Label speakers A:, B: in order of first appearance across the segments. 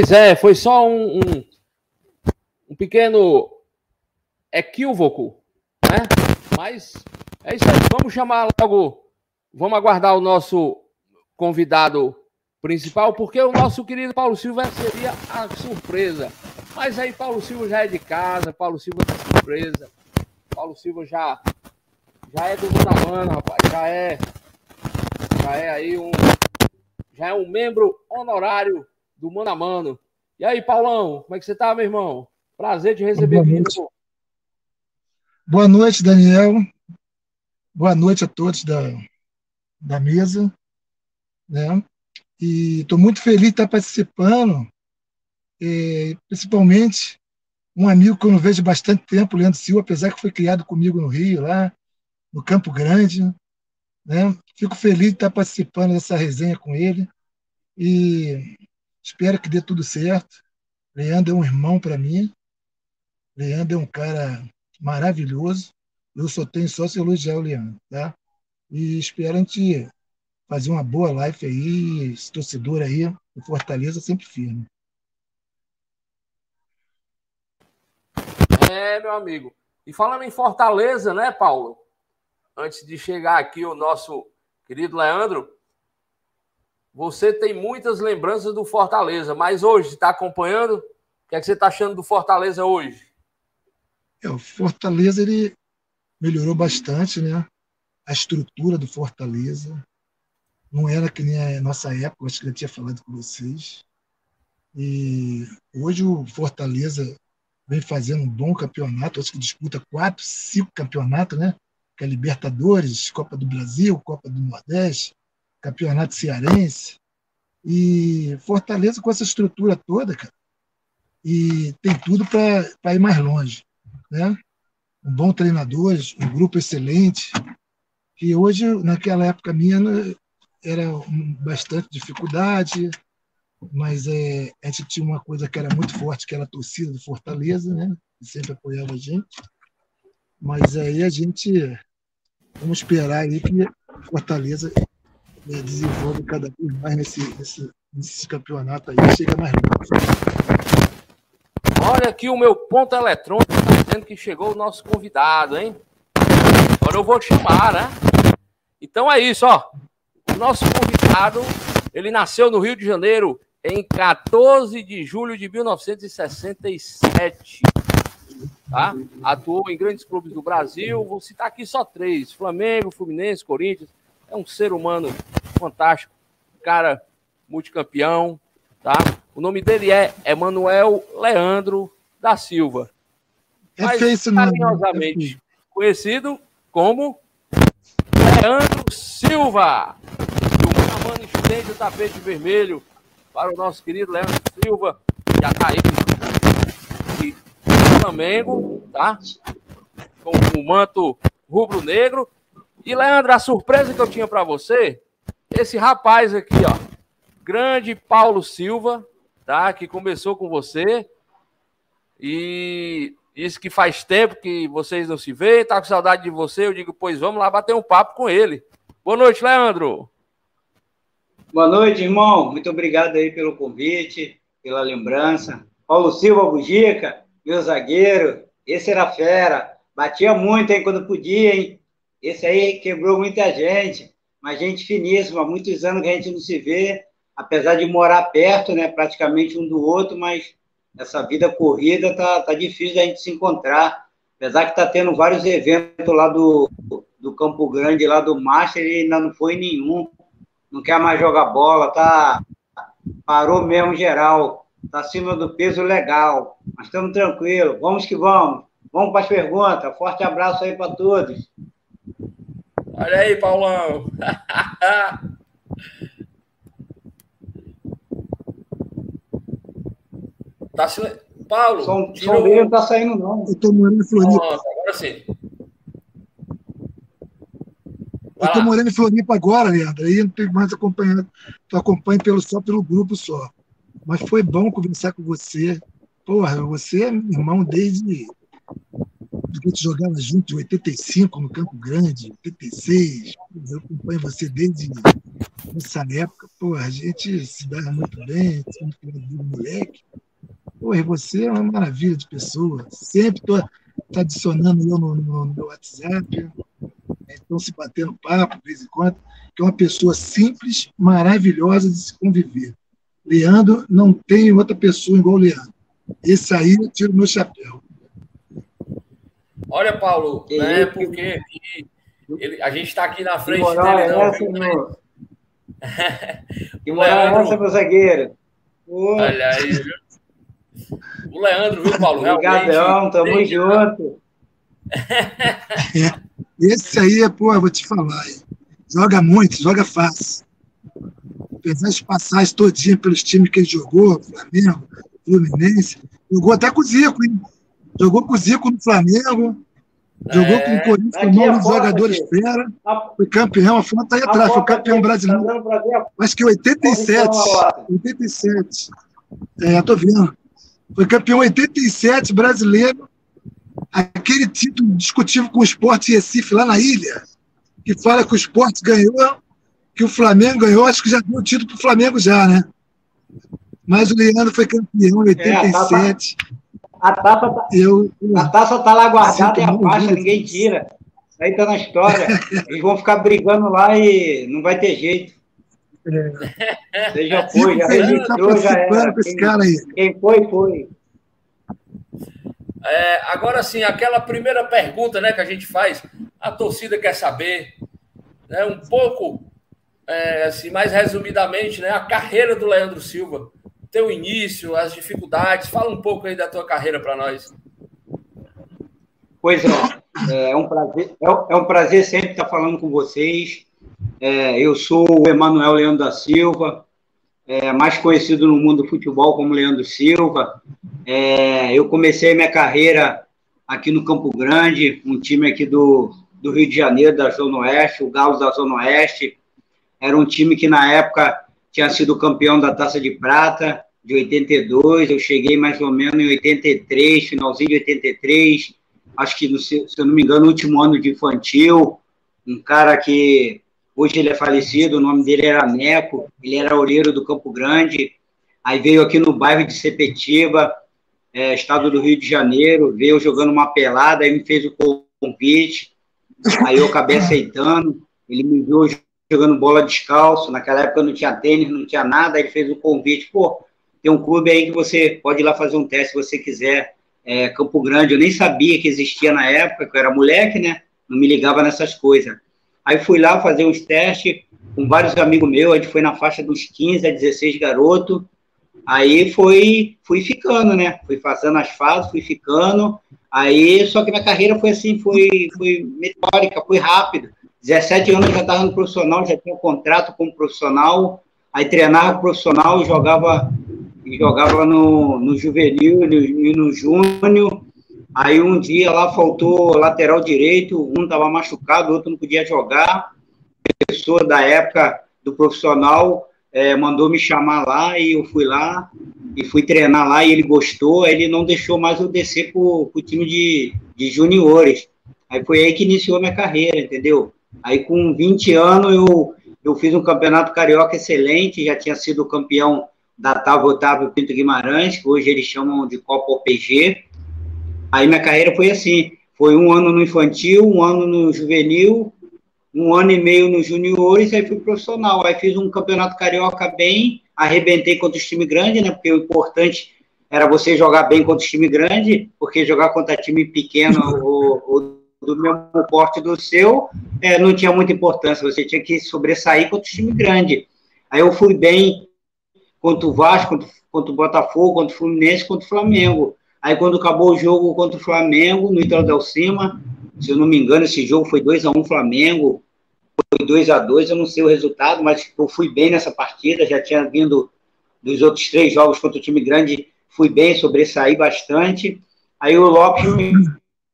A: Pois é, foi só um, um, um pequeno equívoco, né? Mas é isso aí. Vamos chamar logo, vamos aguardar o nosso convidado principal, porque o nosso querido Paulo Silva seria a surpresa. Mas aí Paulo Silva já é de casa, Paulo Silva é surpresa. Paulo Silva já já é do Mano, rapaz, já é já é aí um já é um membro honorário do Mano a Mano. E aí, Paulão, como é que você tá, meu irmão? Prazer te receber
B: Boa
A: aqui.
B: Noite. Boa noite, Daniel. Boa noite a todos da, da mesa. Né? E estou muito feliz de estar participando, é, principalmente um amigo que eu não vejo há bastante tempo, Leandro Silva, apesar que foi criado comigo no Rio, lá no Campo Grande. Né? Fico feliz de estar participando dessa resenha com ele e espero que dê tudo certo. Leandro é um irmão para mim. Leandro é um cara maravilhoso. Eu só tenho só se elogiar o Leandro, tá? E espero a gente fazer uma boa live aí, esse torcedor aí, o Fortaleza sempre firme.
A: É, meu amigo. E falando em Fortaleza, né, Paulo? Antes de chegar aqui o nosso querido Leandro, você tem muitas lembranças do Fortaleza, mas hoje está acompanhando? O que é que você está achando do Fortaleza hoje?
B: É, o Fortaleza ele melhorou bastante, né? A estrutura do Fortaleza não era que nem a nossa época, acho que eu tinha falado com vocês. E hoje o Fortaleza vem fazendo um bom campeonato, acho que disputa quatro, cinco campeonatos, né? Que é Libertadores, Copa do Brasil, Copa do Nordeste, Campeonato Cearense. E Fortaleza com essa estrutura toda, cara, e tem tudo para ir mais longe, né? Um bom treinador, um grupo excelente, que hoje, naquela época minha, era bastante dificuldade, mas é, a gente tinha uma coisa que era muito forte, que era a torcida do Fortaleza, né? que sempre apoiava a gente. Mas aí a gente, vamos esperar aí que Fortaleza né, desenvolva cada vez mais nesse, nesse, nesse campeonato aí, chega mais longe.
A: Olha aqui o meu ponto eletrônico, está dizendo que chegou o nosso convidado, hein? Agora eu vou chamar, né? Então é isso, ó. O nosso convidado, ele nasceu no Rio de Janeiro em 14 de julho de 1967. Tá? Atuou em grandes clubes do Brasil. Vou citar aqui só três: Flamengo, Fluminense, Corinthians. É um ser humano fantástico, cara multicampeão. Tá? O nome dele é Emanuel Leandro da Silva.
B: É Mas, feio
A: carinhosamente é conhecido como Leandro Silva. E o Mano estende o tapete vermelho para o nosso querido Leandro Silva. Já está aí. E Flamengo, tá? Com o manto rubro-negro. E, Leandro, a surpresa que eu tinha para você, esse rapaz aqui, ó. Grande Paulo Silva, tá? Que começou com você. E disse que faz tempo que vocês não se veem, tá com saudade de você. Eu digo, pois vamos lá bater um papo com ele. Boa noite, Leandro.
C: Boa noite, irmão. Muito obrigado aí pelo convite, pela lembrança. Paulo Silva Bugica, meu zagueiro, esse era fera. Batia muito, hein, quando podia, hein? Esse aí quebrou muita gente, mas gente finíssima, muitos anos que a gente não se vê, apesar de morar perto, né, praticamente um do outro, mas essa vida corrida tá, tá difícil da gente se encontrar. Apesar que tá tendo vários eventos lá do, do Campo Grande, lá do Master, ele ainda não foi nenhum não quer mais jogar bola, tá parou mesmo geral, tá acima do peso legal, mas estamos tranquilos, vamos que vamos. Vamos para as perguntas. Forte abraço aí para todos.
A: Olha aí, Paulão. tá sil... Paulo,
C: som, som dele não tá saindo não.
B: Eu tô morando em Floripa. Nossa,
A: agora sim.
B: Eu estou morando em Floripa agora, Leandro, aí não tenho mais acompanhando, tu acompanho pelo, só pelo grupo só. Mas foi bom conversar com você. Porra, você é irmão desde a gente jogava junto em 85 no Campo Grande, 86. Eu acompanho você desde nessa época, pô, a gente se dava muito bem, sempre do moleque. Pô, e você é uma maravilha de pessoa. Sempre estou tá adicionando eu no, no, no, meu WhatsApp. Então, se batendo papo de vez em quando, que é uma pessoa simples, maravilhosa de se conviver. Leandro, não tem outra pessoa igual o Leandro. Esse aí eu tiro meu chapéu.
A: Olha, Paulo, não é porque ele, a gente está aqui na frente dele, não. É essa,
C: que moral é essa, meu zagueiro?
A: Olha aí, viu? O Leandro, viu, Paulo?
C: Obrigadão, tamo tem... junto.
B: Esse aí, pô, eu vou te falar. Joga muito, joga fácil. Apesar de passar todinha pelos times que ele jogou, Flamengo, Fluminense, jogou até com o Zico, hein? Jogou com o Zico no Flamengo, jogou é, com o Corinthians, formou um jogador espera, foi campeão, a foto tá aí atrás, foi campeão brasileiro. Acho que 87. 87. É, tô vendo. Foi campeão 87 brasileiro. Aquele título discutível com o Esporte Recife lá na ilha, que fala que o Esporte ganhou, que o Flamengo ganhou, acho que já deu o título para o Flamengo já, né? Mas o Leandro foi campeão em 87.
C: É, a, taça, tá, eu, a taça tá lá guardada e a faixa, ninguém tira. Aí tá na história. Eles vão ficar brigando lá e não vai ter jeito. É. Você já foi, já registrou, já era. Quem, cara aí. quem foi, foi.
A: É, agora sim, aquela primeira pergunta né, que a gente faz, a torcida quer saber né, um pouco, é, assim, mais resumidamente, né, a carreira do Leandro Silva, teu início, as dificuldades. Fala um pouco aí da tua carreira para nós.
C: Pois é, é um prazer, é, é um prazer sempre estar falando com vocês. É, eu sou o Emanuel Leandro da Silva, é, mais conhecido no mundo do futebol como Leandro Silva. É, eu comecei minha carreira aqui no Campo Grande, um time aqui do, do Rio de Janeiro, da Zona Oeste, o Galo da Zona Oeste. Era um time que na época tinha sido campeão da Taça de Prata, de 82. Eu cheguei mais ou menos em 83, finalzinho de 83. Acho que, se eu não me engano, no último ano de infantil. Um cara que Hoje ele é falecido, o nome dele era Neco, ele era olheiro do Campo Grande, aí veio aqui no bairro de Sepetiba, é, estado do Rio de Janeiro, veio jogando uma pelada, aí me fez o convite, aí eu acabei aceitando, ele me viu jogando bola descalço, naquela época não tinha tênis, não tinha nada, ele fez o convite, pô, tem um clube aí que você pode ir lá fazer um teste se você quiser, é, Campo Grande, eu nem sabia que existia na época, que eu era moleque, né, não me ligava nessas coisas, Aí fui lá fazer uns testes com vários amigos meus, a gente foi na faixa dos 15 a 16 garotos. Aí foi, fui ficando, né? Fui fazendo as fases, fui ficando. Aí, só que minha carreira foi assim, foi, foi metódica, foi rápido. 17 anos já estava no profissional, já tinha um contrato como profissional. Aí treinava profissional e jogava, jogava no, no juvenil e no, no júnior. Aí um dia lá faltou lateral direito, um estava machucado, o outro não podia jogar. A pessoa da época do profissional é, mandou me chamar lá e eu fui lá e fui treinar lá e ele gostou. Aí ele não deixou mais eu descer para o time de, de juniores. Aí foi aí que iniciou minha carreira, entendeu? Aí com 20 anos eu, eu fiz um campeonato carioca excelente, já tinha sido campeão da Tava Otávio Pinto Guimarães, que hoje eles chamam de Copa OPG. Aí minha carreira foi assim: foi um ano no infantil, um ano no juvenil, um ano e meio nos juniores, aí fui profissional. Aí fiz um campeonato carioca bem, arrebentei contra os time grande, né? Porque o importante era você jogar bem contra os time grande, porque jogar contra time pequeno ou, ou do mesmo porte do seu é, não tinha muita importância. Você tinha que sobressair contra os time grande. Aí eu fui bem contra o Vasco, contra, contra o Botafogo, contra o Fluminense, contra o Flamengo. Aí quando acabou o jogo contra o Flamengo, no Ítalo Del Cima, se eu não me engano, esse jogo foi 2 a 1 um Flamengo, foi 2 a 2 eu não sei o resultado, mas eu fui bem nessa partida, já tinha vindo dos outros três jogos contra o time grande, fui bem, sobressaí bastante. Aí o Lopes me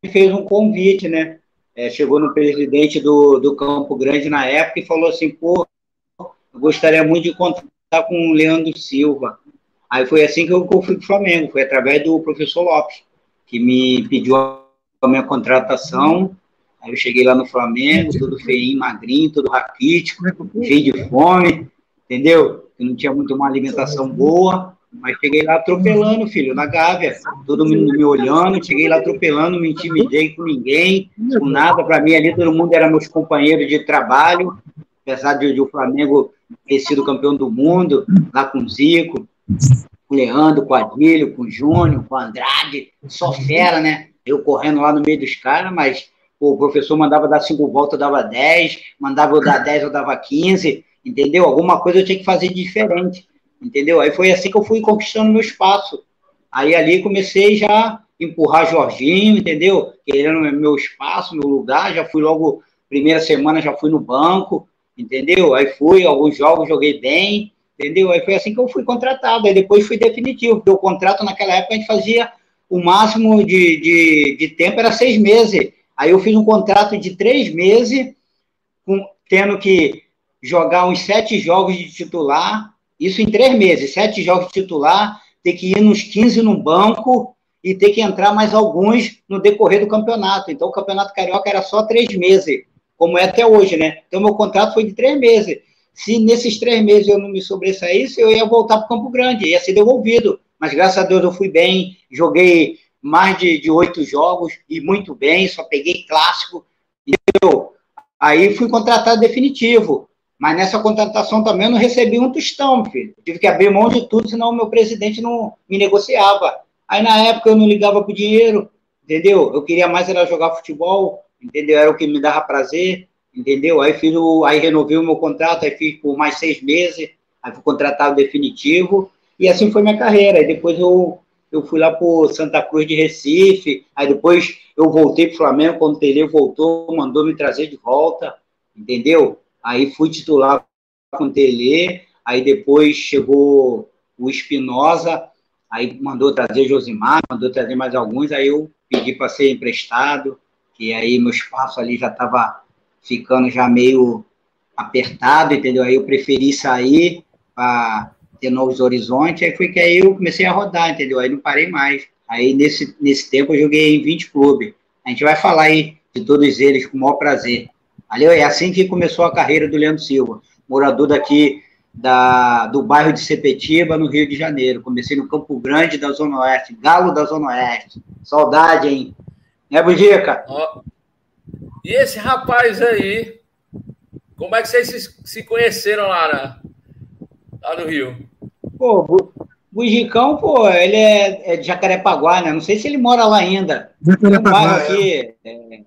C: fez um convite, né? É, chegou no presidente do, do Campo Grande na época e falou assim, pô, eu gostaria muito de contar com o Leandro Silva. Aí foi assim que eu, fui para o Flamengo, foi através do professor Lopes, que me pediu a minha contratação. Aí eu cheguei lá no Flamengo, todo feinho, magrinho, todo raquítico, cheio de fome, entendeu? Eu não tinha muito uma alimentação boa, mas cheguei lá atropelando, filho, na Gávea, todo mundo me olhando, cheguei lá atropelando, me intimidei com ninguém, com nada, para mim ali todo mundo era meus companheiros de trabalho, apesar de, de o Flamengo ter sido campeão do mundo, lá com o Zico, com o Leandro, com o Adílio, com o Júnior, com o Andrade, só fera, né? Eu correndo lá no meio dos caras, mas pô, o professor mandava dar cinco voltas, eu dava dez, mandava eu dar dez, eu dava quinze, entendeu? Alguma coisa eu tinha que fazer diferente, entendeu? Aí foi assim que eu fui conquistando meu espaço. Aí ali comecei já empurrar Jorginho, entendeu? Querendo meu espaço, meu lugar, já fui logo, primeira semana já fui no banco, entendeu? Aí fui, alguns jogos joguei bem, entendeu? Aí foi assim que eu fui contratado, aí depois fui definitivo, porque o contrato naquela época a gente fazia o máximo de, de, de tempo era seis meses. Aí eu fiz um contrato de três meses, com, tendo que jogar uns sete jogos de titular, isso em três meses, sete jogos titular, ter que ir nos 15 no banco e ter que entrar mais alguns no decorrer do campeonato. Então, o campeonato carioca era só três meses, como é até hoje, né? Então, meu contrato foi de três meses. Se nesses três meses eu não me sobressaísse, eu ia voltar para o Campo Grande, ia ser devolvido. Mas graças a Deus eu fui bem, joguei mais de oito jogos e muito bem, só peguei clássico. Entendeu? Aí fui contratado definitivo. Mas nessa contratação também eu não recebi um tostão, filho. Tive que abrir mão de tudo, senão o meu presidente não me negociava. Aí na época eu não ligava pro dinheiro, entendeu? Eu queria mais era jogar futebol, entendeu? Era o que me dava prazer, entendeu? Aí fiz o, aí renovei o meu contrato, aí fiz por mais seis meses, aí fui contratado definitivo, e assim foi minha carreira. Aí depois eu, eu fui lá por Santa Cruz de Recife, aí depois eu voltei pro Flamengo, quando o Tele voltou, mandou me trazer de volta, entendeu? Aí fui titular com o Tele, aí depois chegou o Espinosa, aí mandou trazer Josimar, mandou trazer mais alguns, aí eu pedi para ser emprestado, que aí meu espaço ali já estava ficando já meio apertado, entendeu? Aí eu preferi sair para ter novos horizontes, aí foi que aí eu comecei a rodar, entendeu? Aí não parei mais. Aí nesse, nesse tempo eu joguei em 20 clubes. A gente vai falar aí de todos eles com o maior prazer. Ali é assim que começou a carreira do Leandro Silva, morador daqui da, do bairro de Sepetiba, no Rio de Janeiro. Comecei no Campo Grande da Zona Oeste, Galo da Zona Oeste. Saudade, hein? Né, Budica?
A: Oh. E esse rapaz aí, como é que vocês se, se conheceram lá, na, lá no Rio?
C: Pô, o Bugicão, pô, ele é, é, de Jacarepaguá, né? Não sei se ele mora lá ainda. Jacarepaguá, um aqui, é.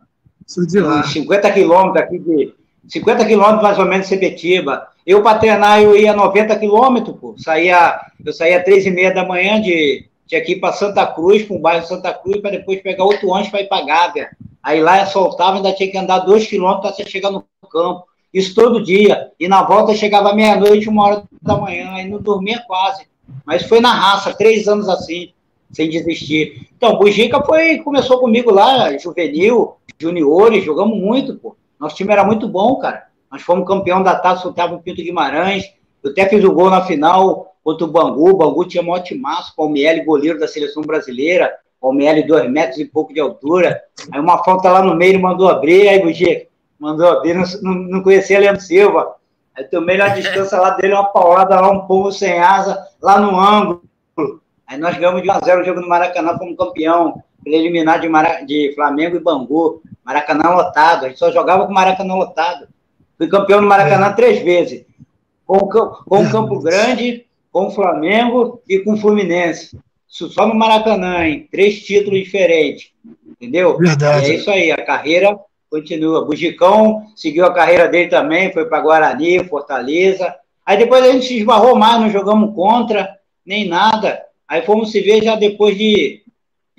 C: Sou de lá. 50 quilômetros aqui de. 50 quilômetros mais ou menos de Sebetiba. Eu, para treinar, eu ia 90 quilômetros, pô. Saía, eu saía e meia da manhã de. Que ir para Santa Cruz, para o bairro Santa Cruz, para depois pegar outro ônibus para ir para Gávea. Aí lá soltava, ainda tinha que andar dois quilômetros até chegar no campo. Isso todo dia. E na volta chegava meia-noite, uma hora da manhã, aí não dormia quase. Mas foi na raça, três anos assim, sem desistir. Então, Bujica foi, começou comigo lá, juvenil, juniores, jogamos muito, pô. Nosso time era muito bom, cara. Nós fomos campeão da Taça Otávio Pinto Guimarães. Eu até fiz o gol na final contra o Bangu. O Bangu tinha um ótimo maço, Palmieri, goleiro da seleção brasileira. Palmieri, dois metros e pouco de altura. Aí uma falta lá no meio, mandou abrir. Aí, Bujica, mandou abrir. Não, não, conhecia Leandro Silva. Aí tomei na distância lá dele, uma paulada lá, um povo sem asa, lá no ângulo. Aí nós ganhamos de 1x0 o jogo no Maracanã, fomos campeão preliminar de, Mara... de Flamengo e Bangu. Maracanã lotado, a gente só jogava com Maracanã lotado. Fui campeão no Maracanã é. três vezes. Com, com o Campo Grande, com o Flamengo e com o Fluminense. Só no Maracanã, hein? Três títulos diferentes. Entendeu?
B: Verdade.
C: É isso aí, a carreira continua. Bugicão seguiu a carreira dele também, foi para Guarani, Fortaleza. Aí depois a gente se esbarrou mais, não jogamos contra, nem nada. Aí fomos se ver já depois de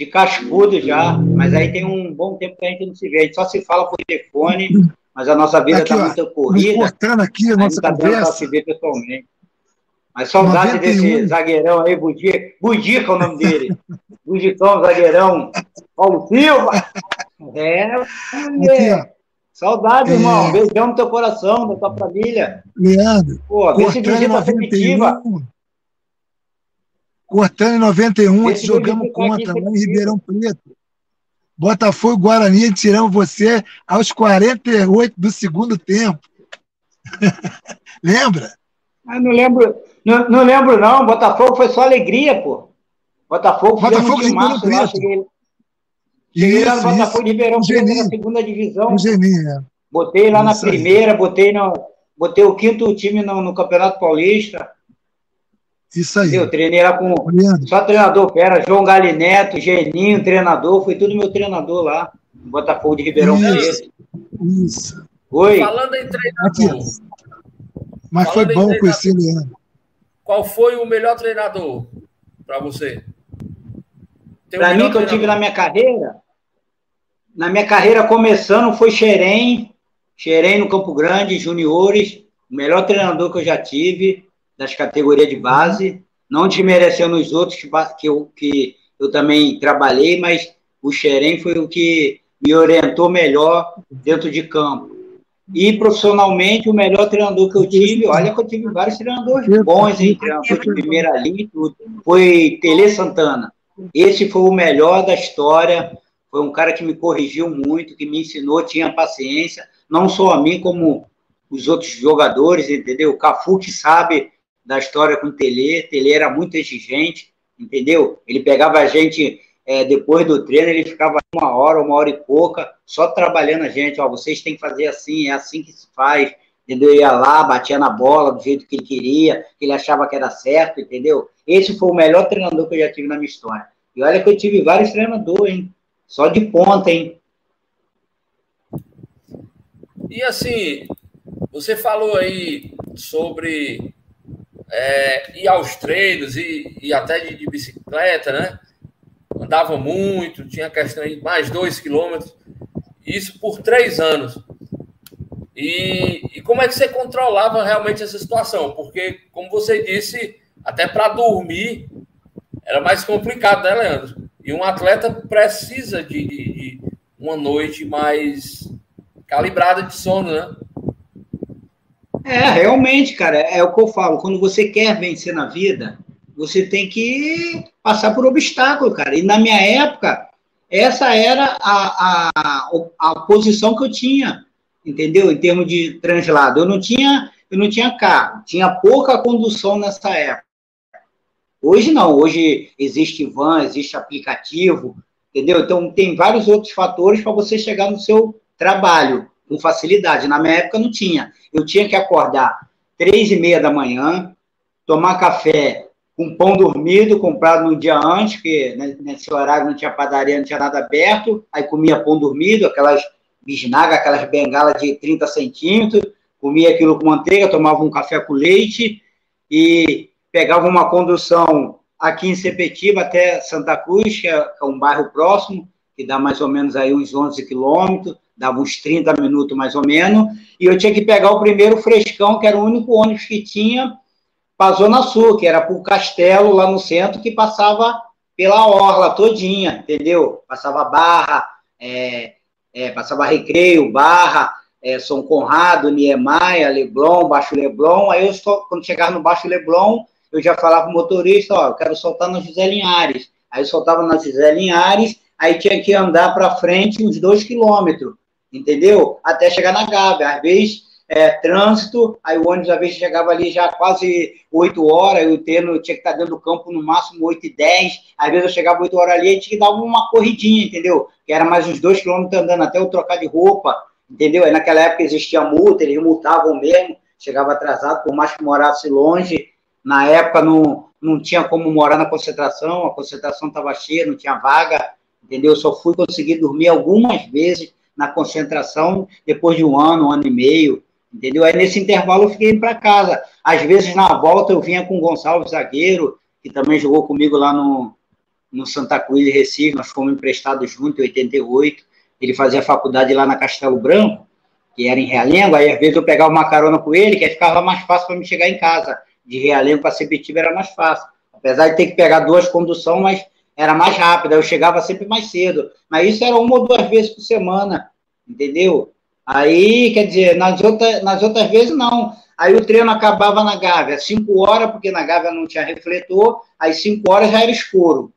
C: de cascudo já, mas aí tem um bom tempo que a gente não se vê, a gente só se fala por telefone, mas a nossa vida está muito corrida.
B: Cortando aqui a nossa tá conversa. se ver
C: pessoalmente. Mas saudade 91. desse zagueirão aí, Budica, Budica é o nome dele. Budicão, zagueirão. Paulo Silva. É, é. Saudade, é. irmão. Beijão no teu coração, da tua família.
B: Leandro. Pô, vê se visita afetiva. Cortando em 91, nós jogamos contra lá em Ribeirão Preto. Botafogo e Guarani tiramos você aos 48 do segundo tempo. Lembra?
C: Ah, não lembro. Não, não, lembro, não. Botafogo foi só alegria, pô. Botafogo foi
B: Botafogo
C: de março lá. Cheguei, cheguei lá no Botafogo de Ribeirão na segunda divisão.
B: Geninho, é.
C: Botei lá Isso na primeira, botei, no, botei o quinto time no, no Campeonato Paulista.
B: Isso aí.
C: Eu treinei lá com só treinador fera, João Galineto, Geninho, treinador, foi tudo meu treinador lá, no Botafogo de Ribeirão
B: Preto. Isso.
A: Oi. Falando em treinador. Aqui.
B: Mas Falando foi bom conhecer o Leandro.
A: Qual foi o melhor treinador para você?
C: Para mim, que eu tive na minha carreira, na minha carreira começando foi Xerém, Xerém no Campo Grande, juniores, o melhor treinador que eu já tive das categorias de base, não desmerecendo os outros que eu, que eu também trabalhei, mas o Xerém foi o que me orientou melhor dentro de campo. E profissionalmente, o melhor treinador que eu tive, olha que eu tive vários treinadores bons? Treinador de primeira linha e tudo. Foi Tele Santana. Esse foi o melhor da história. Foi um cara que me corrigiu muito, que me ensinou, tinha paciência, não só a mim, como os outros jogadores, entendeu? O Cafu que sabe da história com o Tele, Tele era muito exigente, entendeu? Ele pegava a gente é, depois do treino, ele ficava uma hora, uma hora e pouca, só trabalhando a gente, ó, vocês têm que fazer assim, é assim que se faz, entendeu? Ia lá, batia na bola do jeito que ele queria, que ele achava que era certo, entendeu? Esse foi o melhor treinador que eu já tive na minha história. E olha que eu tive vários treinadores, hein? Só de ponta, hein?
A: E assim, você falou aí sobre é, ir aos treinos e, e até de, de, bicicleta, né? Andava muito, tinha questão de mais dois quilômetros, isso por três anos. E, e como é que você controlava realmente essa situação? Porque, como você disse, até para dormir era mais complicado, né, Leandro? E um atleta precisa de, de, de uma noite mais calibrada de sono, né?
C: É, realmente, cara, é o que eu falo. Quando você quer vencer na vida, você tem que passar por obstáculo, cara. E na minha época, essa era a, a, a posição que eu tinha, entendeu? Em termos de translado. Eu não tinha, eu não tinha carro, tinha pouca condução nessa época. Hoje não, hoje existe van, existe aplicativo, entendeu? Então tem vários outros fatores para você chegar no seu trabalho com facilidade. Na minha época não tinha. Eu tinha que acordar três e meia da manhã, tomar café com pão dormido, comprado no dia antes, porque nesse horário não tinha padaria, não tinha nada aberto, aí comia pão dormido, aquelas bisnagas, aquelas bengalas de 30 centímetros, comia aquilo com manteiga, tomava um café com leite e pegava uma condução aqui em Sepetiba até Santa Cruz, que é, é um bairro próximo, que dá mais ou menos aí uns 11 quilômetros, dava uns 30 minutos mais ou menos, e eu tinha que pegar o primeiro frescão, que era o único ônibus que tinha para a Zona Sul, que era para o Castelo, lá no centro, que passava pela orla todinha, entendeu? Passava Barra, é, é, passava Recreio, Barra, é, São Conrado, Niemeyer, Leblon, Baixo Leblon, aí eu só, quando chegava no Baixo Leblon, eu já falava para o motorista, ó, eu quero soltar na José Linhares. Aí eu soltava na José Linhares, aí tinha que andar para frente uns dois quilômetros entendeu? Até chegar na Gávea. Às vezes, é, trânsito, aí o ônibus às vezes chegava ali já quase 8 horas, eu tendo, tinha que estar dentro do campo no máximo 8 e 10, às vezes eu chegava 8 horas ali e tinha que dar uma corridinha, entendeu? Que era mais uns 2 quilômetros andando até eu trocar de roupa, entendeu? Aí naquela época existia multa, eles multavam mesmo, chegava atrasado, por mais que morasse longe, na época não, não tinha como morar na concentração, a concentração estava cheia, não tinha vaga, entendeu? Só fui conseguir dormir algumas vezes na concentração depois de um ano, um ano e meio, entendeu? Aí nesse intervalo eu fiquei para casa. Às vezes na volta eu vinha com o Gonçalves Zagueiro, que também jogou comigo lá no, no Santa Cruz de Recife, nós fomos emprestados juntos em 88. Ele fazia faculdade lá na Castelo Branco, que era em Realengo, aí às vezes eu pegava uma carona com ele, que aí ficava mais fácil para me chegar em casa. De Realengo para Sepetiba era mais fácil. Apesar de ter que pegar duas conduções, mas era mais rápido, eu chegava sempre mais cedo. Mas isso era uma ou duas vezes por semana, entendeu? Aí, quer dizer, nas outras, nas outras vezes não. Aí o treino acabava na Gávea, cinco horas, porque na Gávea não tinha refletor, aí cinco horas já era escuro.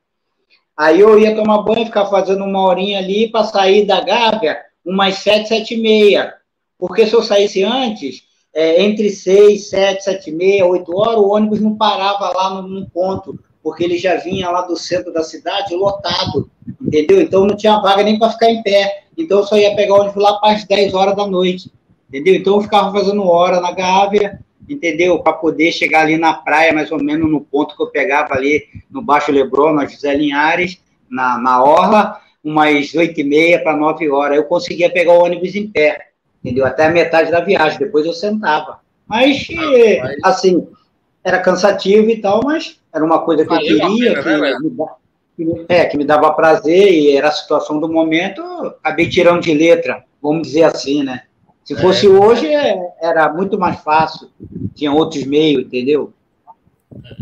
C: Aí eu ia tomar banho, ficar fazendo uma horinha ali para sair da Gávea umas sete, sete e meia. Porque se eu saísse antes, é, entre seis, sete, sete e meia, oito horas, o ônibus não parava lá no, no ponto, porque ele já vinha lá do centro da cidade lotado, entendeu? Então não tinha vaga nem para ficar em pé. Então eu só ia pegar o ônibus lá para as 10 horas da noite, entendeu? Então eu ficava fazendo hora na Gávea, entendeu? Para poder chegar ali na praia, mais ou menos no ponto que eu pegava ali no Baixo Leblon, na José Linhares, na, na Orla, umas oito e meia para nove horas. Eu conseguia pegar o ônibus em pé, entendeu? Até a metade da viagem, depois eu sentava. Mas, assim, era cansativo e tal, mas era uma coisa que Valeu eu queria, pena, né, que, me, é, que me dava prazer e era a situação do momento, acabei tirando de letra, vamos dizer assim, né? Se fosse é. hoje, era muito mais fácil, tinha outros meios, entendeu?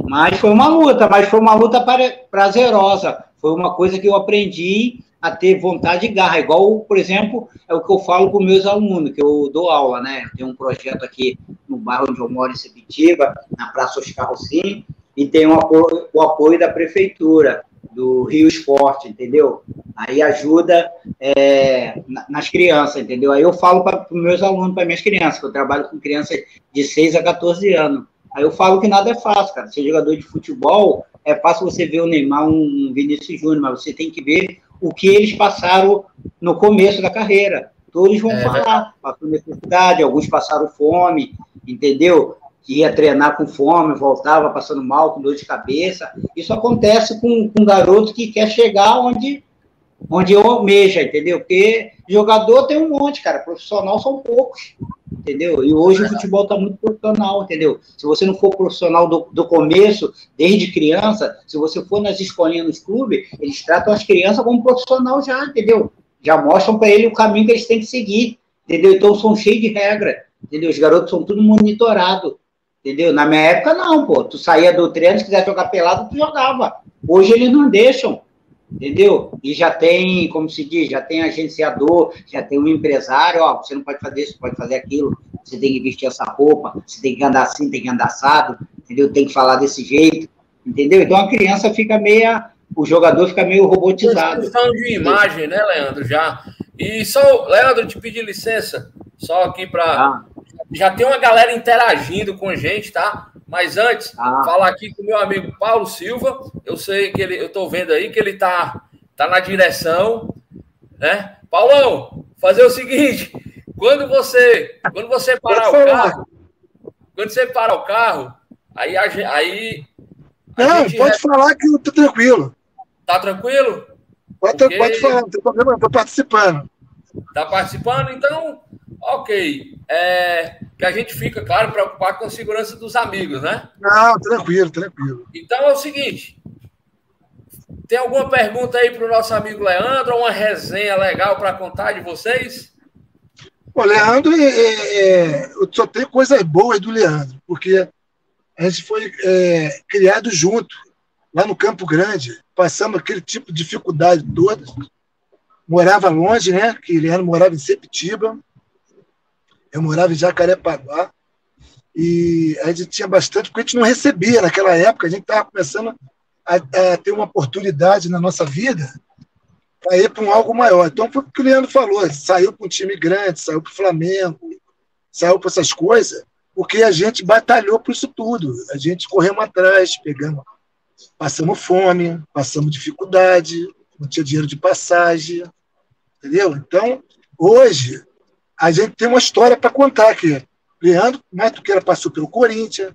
C: Mas foi uma luta, mas foi uma luta prazerosa. Foi uma coisa que eu aprendi a ter vontade e garra. Igual, por exemplo, é o que eu falo com meus alunos, que eu dou aula, né? Tem um projeto aqui no bairro onde eu moro, em Sepitiba, na Praça Oscar Rossini, e tem o apoio, o apoio da prefeitura do Rio Esporte, entendeu? Aí ajuda é, nas crianças, entendeu? Aí eu falo para os meus alunos, para minhas crianças, que eu trabalho com crianças de 6 a 14 anos. Aí eu falo que nada é fácil, cara. Ser jogador de futebol, é fácil você ver o Neymar, um Vinícius Júnior, mas você tem que ver o que eles passaram no começo da carreira. Todos vão é, falar, passou necessidade, alguns passaram fome, entendeu? que ia treinar com fome, voltava passando mal, com dor de cabeça. Isso acontece com, com um garoto que quer chegar onde, onde almeja, entendeu? Porque jogador tem um monte, cara, profissional são poucos, entendeu? E hoje o futebol está muito profissional, entendeu? Se você não for profissional do, do começo, desde criança, se você for nas escolinhas, nos clubes, eles tratam as crianças como profissional já, entendeu? Já mostram para ele o caminho que eles têm que seguir, entendeu? Então são cheios de regra, entendeu? Os garotos são tudo monitorados. Entendeu? Na minha época, não, pô. Tu saía do treino, se quiser jogar pelado, tu jogava. Hoje eles não deixam. Entendeu? E já tem, como se diz, já tem agenciador, já tem um empresário, ó, você não pode fazer isso, pode fazer aquilo, você tem que vestir essa roupa, você tem que andar assim, tem que andar assado, entendeu? Tem que falar desse jeito, entendeu? Então a criança fica meia, o jogador fica meio robotizado.
A: Falando de imagem, né, Leandro, já. E só, Leandro, te pedir licença, só aqui para ah já tem uma galera interagindo com a gente, tá? Mas antes, ah. falar aqui com o meu amigo Paulo Silva. Eu sei que ele, eu tô vendo aí que ele tá, tá na direção, né? Paulão, fazer o seguinte: quando você, quando você parar o carro, quando você parar o carro, aí a, aí
B: a Não, pode falar que eu tô tranquilo.
A: Tá tranquilo?
B: Pode, Porque... pode falar, não tem problema, tô participando.
A: Tá participando? Então, ok. É, que a gente fica, claro, preocupado com a segurança dos amigos, né?
B: Não, tranquilo, tranquilo.
A: Então é o seguinte: tem alguma pergunta aí para o nosso amigo Leandro, uma resenha legal para contar de vocês?
B: O Leandro, é, é, é, eu só tenho coisas boas do Leandro, porque a gente foi é, criado junto, lá no Campo Grande, passamos aquele tipo de dificuldade toda. Morava longe, né? Que Leandro morava em Sepitiba eu morava em Jacarepaguá e a gente tinha bastante, porque a gente não recebia naquela época, a gente estava começando a, a, ter uma oportunidade na nossa vida para ir para um algo maior. Então foi o que o Leandro falou, saiu para um time grande, saiu para o Flamengo, saiu para essas coisas, porque a gente batalhou por isso tudo. A gente corremos atrás, pegamos, passamos fome, passamos dificuldade, não tinha dinheiro de passagem, entendeu? Então, hoje, a gente tem uma história para contar aqui. Leandro Matuqueira passou pelo Corinthians,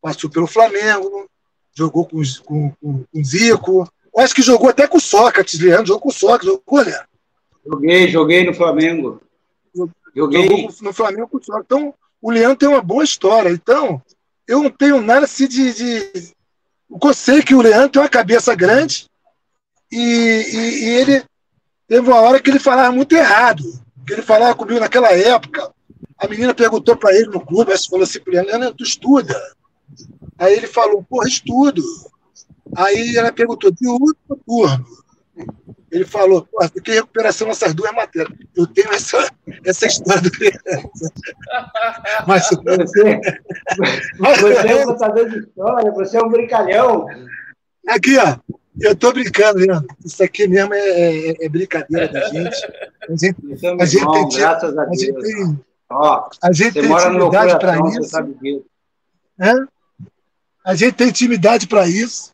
B: passou pelo Flamengo, jogou com, com, com, com Zico. Eu acho que jogou até com o Sócrates, Leandro. Jogou com o Sócrates, jogou, Leandro?
C: Joguei, joguei no Flamengo.
B: Joguei. Jogou no Flamengo com o Sócrates. Então, o Leandro tem uma boa história. Então, eu não tenho nada assim de. de... Eu sei que o Leandro tem uma cabeça grande e, e, e ele teve uma hora que ele falava muito errado que ele falava comigo naquela época. A menina perguntou para ele no clube, aí falou assim para ele, tu estuda? Aí ele falou, porra, estudo. Aí ela perguntou, de último turno. Ele falou, porra, fiquei em recuperação nessas duas matérias. Eu tenho essa, essa história do
C: Mas você, você é um contador de história, você é um brincalhão.
B: Aqui, ó. Eu tô brincando, Leandro. Isso aqui mesmo é, é, é brincadeira da gente. A gente, a gente
C: bom,
B: tem,
C: graças a
B: a gente tem,
C: Ó,
B: a gente tem intimidade para isso. né? A gente tem intimidade para isso.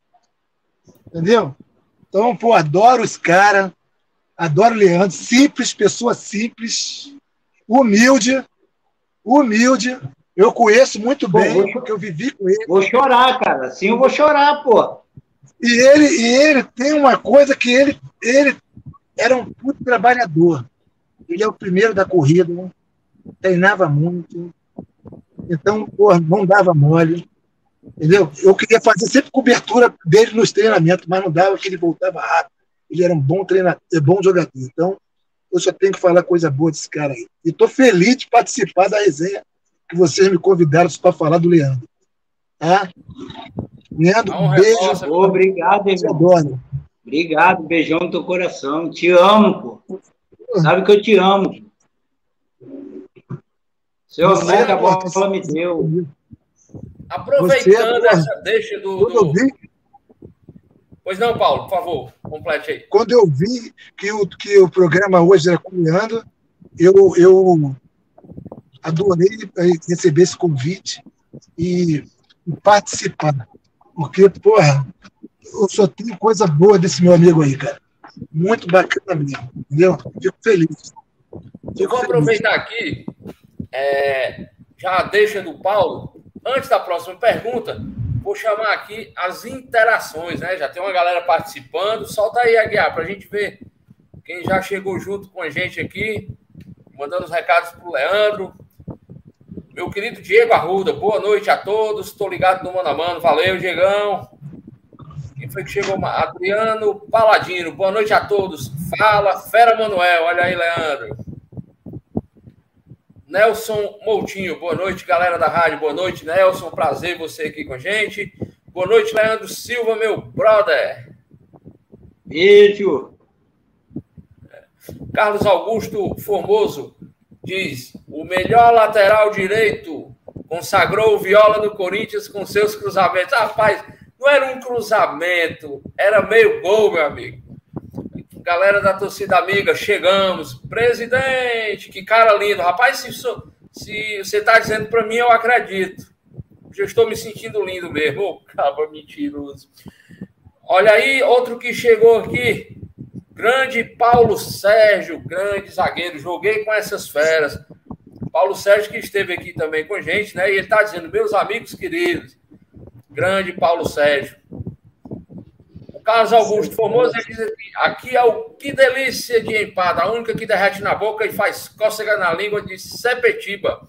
B: Entendeu? Então, pô, adoro os caras. Adoro o Leandro. Simples, pessoa simples. Humilde. Humilde. Eu conheço muito
C: Pô,
B: bem,
C: vou-
B: porque eu vivi com ele.
C: Vou chorar, cara. Assim eu vou chorar, pô.
B: E ele, e ele tem uma coisa que ele, ele era um puto trabalhador. Ele é o primeiro da corrida, né? treinava muito. Então, porra, não dava mole. Entendeu? Eu queria fazer sempre cobertura dele nos treinamentos, mas não dava, porque ele voltava rápido. Ele era um bom treinador, bom jogador. Então, eu só tenho que falar coisa boa desse cara aí. E estou feliz de participar da resenha que vocês me convidaram para falar do Leandro. Tá? Leandro,
A: A
B: um beijo.
A: nossa.
C: Obrigado, irmão. Obrigado, beijão no teu coração. Te amo, pô. Sabe que eu te amo. Seu
B: Você,
C: amor que a
B: pô,
C: bola me deu.
A: Aproveitando
B: Você,
A: essa deixa do,
B: Quando eu
A: do-
B: vi,
A: Pois não, Paulo, por favor, complete aí.
B: quando eu vi que o, que o programa hoje era com o Leandro, eu, eu adorei receber esse convite e, e participar. Porque, porra, eu só tenho coisa boa desse meu amigo aí, cara. Muito bacana mesmo, entendeu? Fico feliz.
A: Eu
B: Fico
A: vou aproveitar aqui, é, já deixa do Paulo, antes da próxima pergunta, vou chamar aqui as interações, né? Já tem uma galera participando. Solta aí, Aguiar, para a gente ver quem já chegou junto com a gente aqui, mandando os recados para o Leandro. Meu querido Diego Arruda, boa noite a todos. Estou ligado no Mano a Mano. Valeu, Diegão. Quem foi que chegou? Adriano Paladino, boa noite a todos. Fala, Fera Manuel. Olha aí, Leandro. Nelson Moutinho, boa noite, galera da rádio. Boa noite, Nelson. Prazer você aqui com a gente. Boa noite, Leandro Silva, meu brother.
C: Beijo.
A: Carlos Augusto Formoso diz: o melhor lateral direito consagrou o Viola no Corinthians com seus cruzamentos. Rapaz, não era um cruzamento, era meio gol, meu amigo. Galera da torcida amiga, chegamos. Presidente, que cara lindo. Rapaz, se, se você está dizendo para mim, eu acredito. Já estou me sentindo lindo mesmo. Ô, caba mentiroso. Olha aí, outro que chegou aqui. Grande Paulo Sérgio, grande zagueiro. Joguei com essas feras. Paulo Sérgio que esteve aqui também com a gente, né? E ele está dizendo, meus amigos queridos, grande Paulo Sérgio. O Carlos Augusto Formoso ele diz aqui, aqui é o que delícia de empada, a única que derrete na boca e faz cócega na língua de Sepetiba.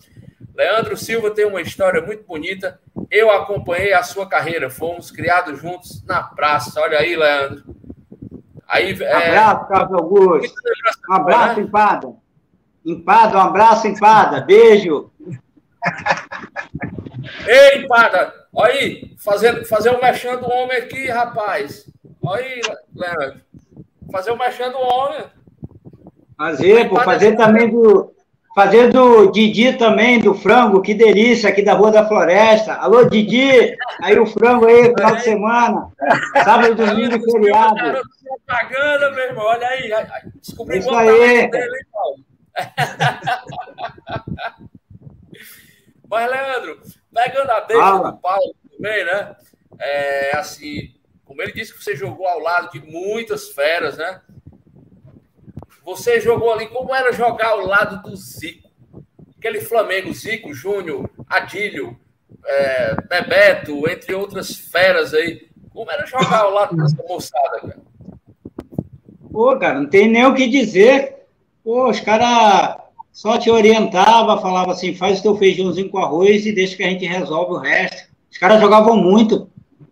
A: Leandro Silva tem uma história muito bonita. Eu acompanhei a sua carreira, fomos criados juntos na praça. Olha aí, Leandro. Aí, é,
C: Abraço, Carlos Augusto. Um abraço,
A: né?
C: empada. Empada, um abraço, empada. Beijo.
A: Ei, empada, olha aí, fazer, fazer o mexendo do homem aqui, rapaz. Olha aí, Leandro. Fazer o mexendo do homem.
C: Fazer, pô, fazer também do. Fazer do Didi também, do frango, que delícia, aqui da Rua da Floresta. Alô, Didi! Aí o frango aí, final de semana. Sábado, domingo, feriado.
A: Propaganda, meu irmão. Olha aí. Descobri
C: Isso aí.
A: dele, hein, Paulo? Mas, Leandro, pegando a deixa
C: Fala.
A: do Paulo também, né? É, assim, como ele disse que você jogou ao lado de muitas feras, né? Você jogou ali, como era jogar ao lado do Zico? Aquele Flamengo, Zico, Júnior, Adílio, é, Bebeto, entre outras feras aí. Como era jogar ao lado dessa moçada, cara?
C: Pô, cara, não tem nem o que dizer. Pô, os caras só te orientava, falava assim, faz o teu feijãozinho com arroz e deixa que a gente resolve o resto. Os caras jogavam muito,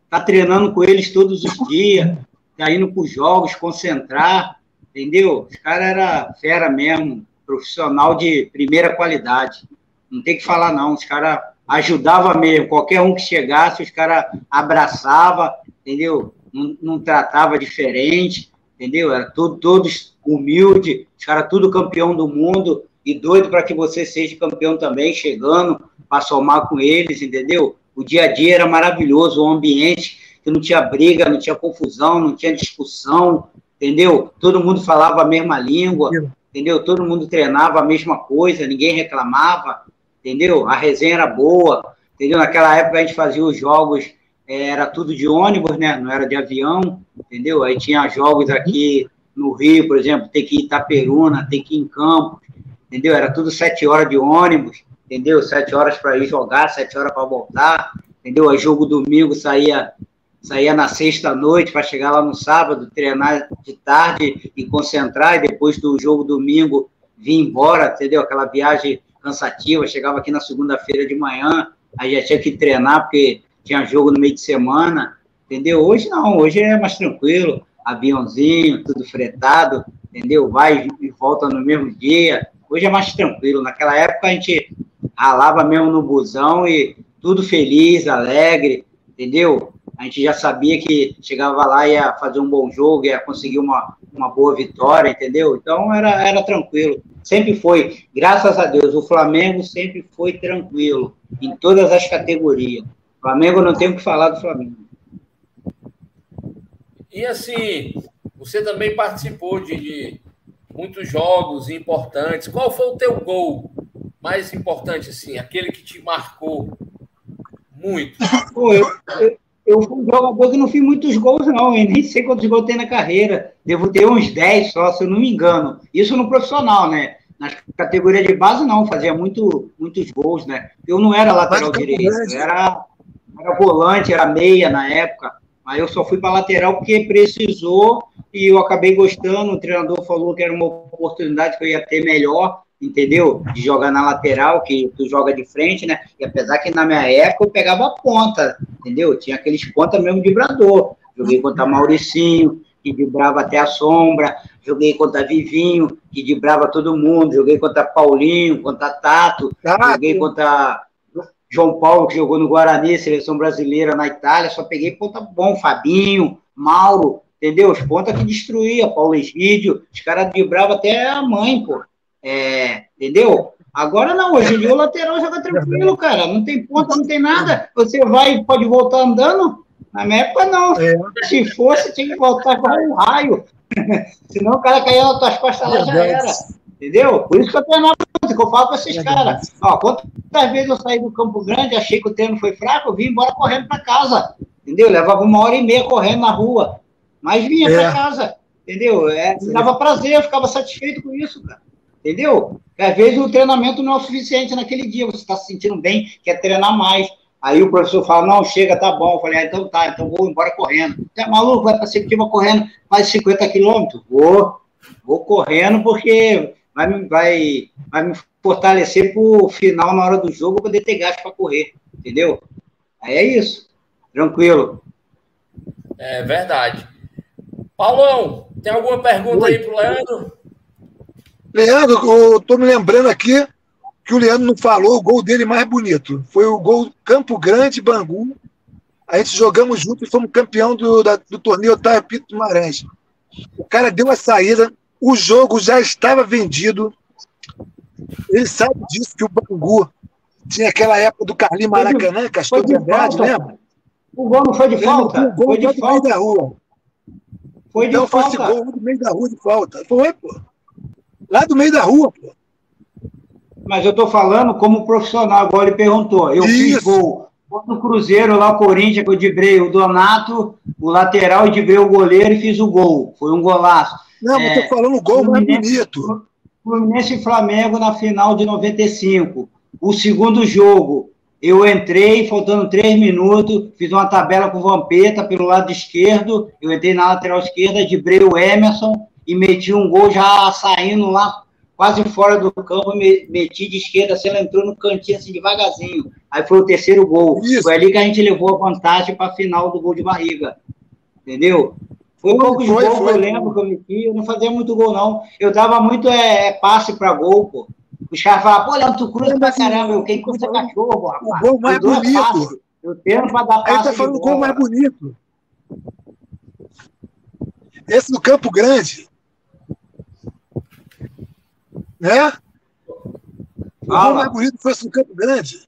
C: tá treinando com eles todos os dias, tá indo para os jogos, concentrar, entendeu? Os caras eram fera mesmo, profissional de primeira qualidade. Não tem que falar não, os caras ajudavam mesmo, qualquer um que chegasse, os caras abraçavam, entendeu? Não, não tratava diferente, entendeu? Era tudo, todos humildes, os caras tudo campeão do mundo e doido para que você seja campeão também, chegando para somar com eles, entendeu? O dia a dia era maravilhoso, o ambiente. que não tinha briga, não tinha confusão, não tinha discussão, entendeu? Todo mundo falava a mesma língua, entendeu? Todo mundo treinava a mesma coisa, ninguém reclamava, entendeu? A resenha era boa, entendeu? Naquela época a gente fazia os jogos, eh, era tudo de ônibus, né? Não era de avião, entendeu? Aí tinha jogos aqui no Rio, por exemplo, tem que ir em Itaperuna, tem que ir em Campos, entendeu? Era tudo sete horas de ônibus, entendeu? Sete horas para ir jogar, sete horas para voltar, entendeu? Aí jogo domingo saía saía na sexta noite para chegar lá no sábado, treinar de tarde e concentrar, e depois do jogo domingo vir embora, entendeu? Aquela viagem cansativa, chegava aqui na segunda-feira de manhã, aí já tinha que treinar porque tinha jogo no meio de semana, entendeu? Hoje não, hoje é mais tranquilo, aviãozinho, tudo fretado, entendeu? Vai e volta no mesmo dia. Hoje é mais tranquilo. Naquela época a gente ralava mesmo no busão e tudo feliz, alegre, entendeu? A gente já sabia que chegava lá e ia fazer um bom jogo, ia conseguir uma, uma boa vitória, entendeu? Então era, era tranquilo. Sempre foi, graças a Deus, o Flamengo sempre foi tranquilo em todas as categorias. O Flamengo não tem o que falar do Flamengo.
A: E assim, você também participou de, de muitos jogos importantes. Qual foi o teu gol mais importante, assim, aquele que te marcou muito?
C: Pô, eu, eu, eu fui um jogador que não fiz muitos gols, não. Eu nem sei quantos gols tem na carreira. Devo ter uns 10 só, se eu não me engano. Isso no profissional, né? Na categoria de base, não. Fazia muito, muitos gols, né? Eu não era lateral direito. Eu era, era volante, era meia na época. Mas eu só fui para lateral porque precisou e eu acabei gostando. O treinador falou que era uma oportunidade que eu ia ter melhor, entendeu? De jogar na lateral, que tu joga de frente, né? E apesar que na minha época eu pegava a ponta, entendeu? Tinha aqueles pontas mesmo de vibrador. Joguei contra Mauricinho, que vibrava até a sombra. Joguei contra Vivinho, que vibrava todo mundo. Joguei contra Paulinho, contra Tato. Ah, joguei contra João Paulo, que jogou no Guarani, seleção brasileira na Itália, só peguei ponta bom, Fabinho, Mauro, entendeu? Os pontas que destruía, Paulo Egídio, os caras vibravam até a mãe, pô. É, entendeu? Agora não, hoje em dia o lateral joga tranquilo, cara. Não tem ponta, não tem nada. Você vai pode voltar andando. Na minha época, não. É. Se fosse, tinha que voltar com um raio. Senão o cara caía nas tuas costas lá, já era. Entendeu? Por isso que eu treinava muito, que eu falo com esses caras. Ó, quantas vezes eu saí do Campo Grande, achei que o treino foi fraco, eu vim embora correndo para casa. Entendeu? Levava uma hora e meia correndo na rua. Mas vinha é. para casa. Entendeu? É, dava prazer, eu ficava satisfeito com isso, cara. Entendeu? Às vezes o treinamento não é o suficiente naquele dia, você está se sentindo bem, quer treinar mais. Aí o professor fala, não, chega, tá bom. Eu falei, ah, então tá, então vou embora correndo. Você é maluco, vai para Septima correndo mais 50 quilômetros? Vou, vou correndo porque vai, vai, vai me fortalecer para o final, na hora do jogo, poder ter gasto para correr, entendeu? Aí é isso, tranquilo.
A: É verdade. Paulão, tem alguma pergunta Oi. aí para o Leandro?
B: Leandro, eu estou me lembrando aqui que o Leandro não falou o gol dele mais bonito. Foi o gol Campo Grande, Bangu. A gente jogamos juntos e fomos campeão do, da, do torneio Otávio Pito Guimarães. O cara deu a saída, o jogo já estava vendido. Ele sabe disso, que o Bangu tinha aquela época do Carlinhos Maracanã, Castor de Andrade, lembra?
C: O gol não foi de falta?
B: O gol foi de falta. meio da rua.
C: Foi de
B: então
C: falta.
B: foi esse gol do meio da rua de falta. Foi, pô. Lá do meio da rua, pô.
C: Mas eu tô falando como profissional, agora ele perguntou. Eu Isso. fiz gol no Cruzeiro, lá o Corinthians, que eu dibrei o Donato, o lateral, e dibrei o goleiro e fiz o gol. Foi um golaço.
B: Não, é, tô falando o gol mais bonito.
C: Fluminense e Flamengo na final de 95. O segundo jogo, eu entrei, faltando três minutos, fiz uma tabela com o Vampeta pelo lado esquerdo, eu entrei na lateral esquerda, dibrei o Emerson e meti um gol já saindo lá, quase fora do campo, meti de esquerda, se ela entrou no cantinho assim devagarzinho. Aí foi o terceiro gol. Isso. Foi ali que a gente levou a vantagem para a final do gol de barriga. Entendeu? Foi um pouco de gol foi. que eu lembro que eu meti, eu não fazia muito gol, não. Eu dava muito é, passe para gol, pô. Os caras falavam, pô, Leandro, tu cruza pra caramba, eu quem cruza cachorro, rapaz.
B: O gol mais bonito.
C: Eu tenho para dar passe.
B: Aí tá falando o gol mais bonito. Esse do Campo Grande. Né? O Fala. gol mais bonito foi do Campo Grande.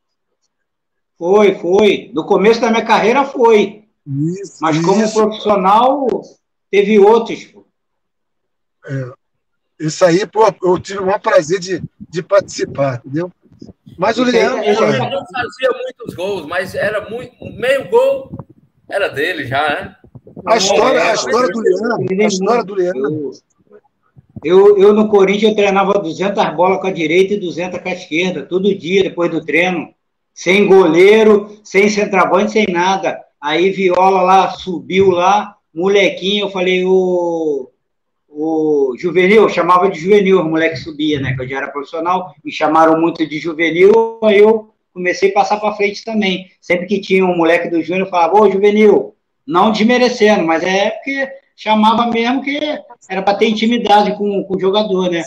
C: Foi, foi. No começo da minha carreira foi. Isso, Mas como isso. profissional, teve outros. Pô.
B: É, isso aí, pô, eu tive o maior prazer de, de participar, entendeu? Mas o Leandro.
A: Ele não fazia muitos gols, mas era muito. Meio gol era dele já, né?
B: A história, a história do Leandro. A história do Leandro.
C: Eu, eu no Corinthians eu treinava 200 bolas com a direita e 200 com a esquerda, todo dia depois do treino. Sem goleiro, sem centroavante, sem nada. Aí Viola lá subiu lá, molequinho, eu falei, o, o juvenil, eu chamava de juvenil, o moleque subia, né? Que eu já era profissional, me chamaram muito de juvenil, aí eu comecei a passar para frente também. Sempre que tinha um moleque do júnior, eu falava, ô juvenil, não desmerecendo, mas é porque chamava mesmo que era para ter intimidade com, com o jogador, né?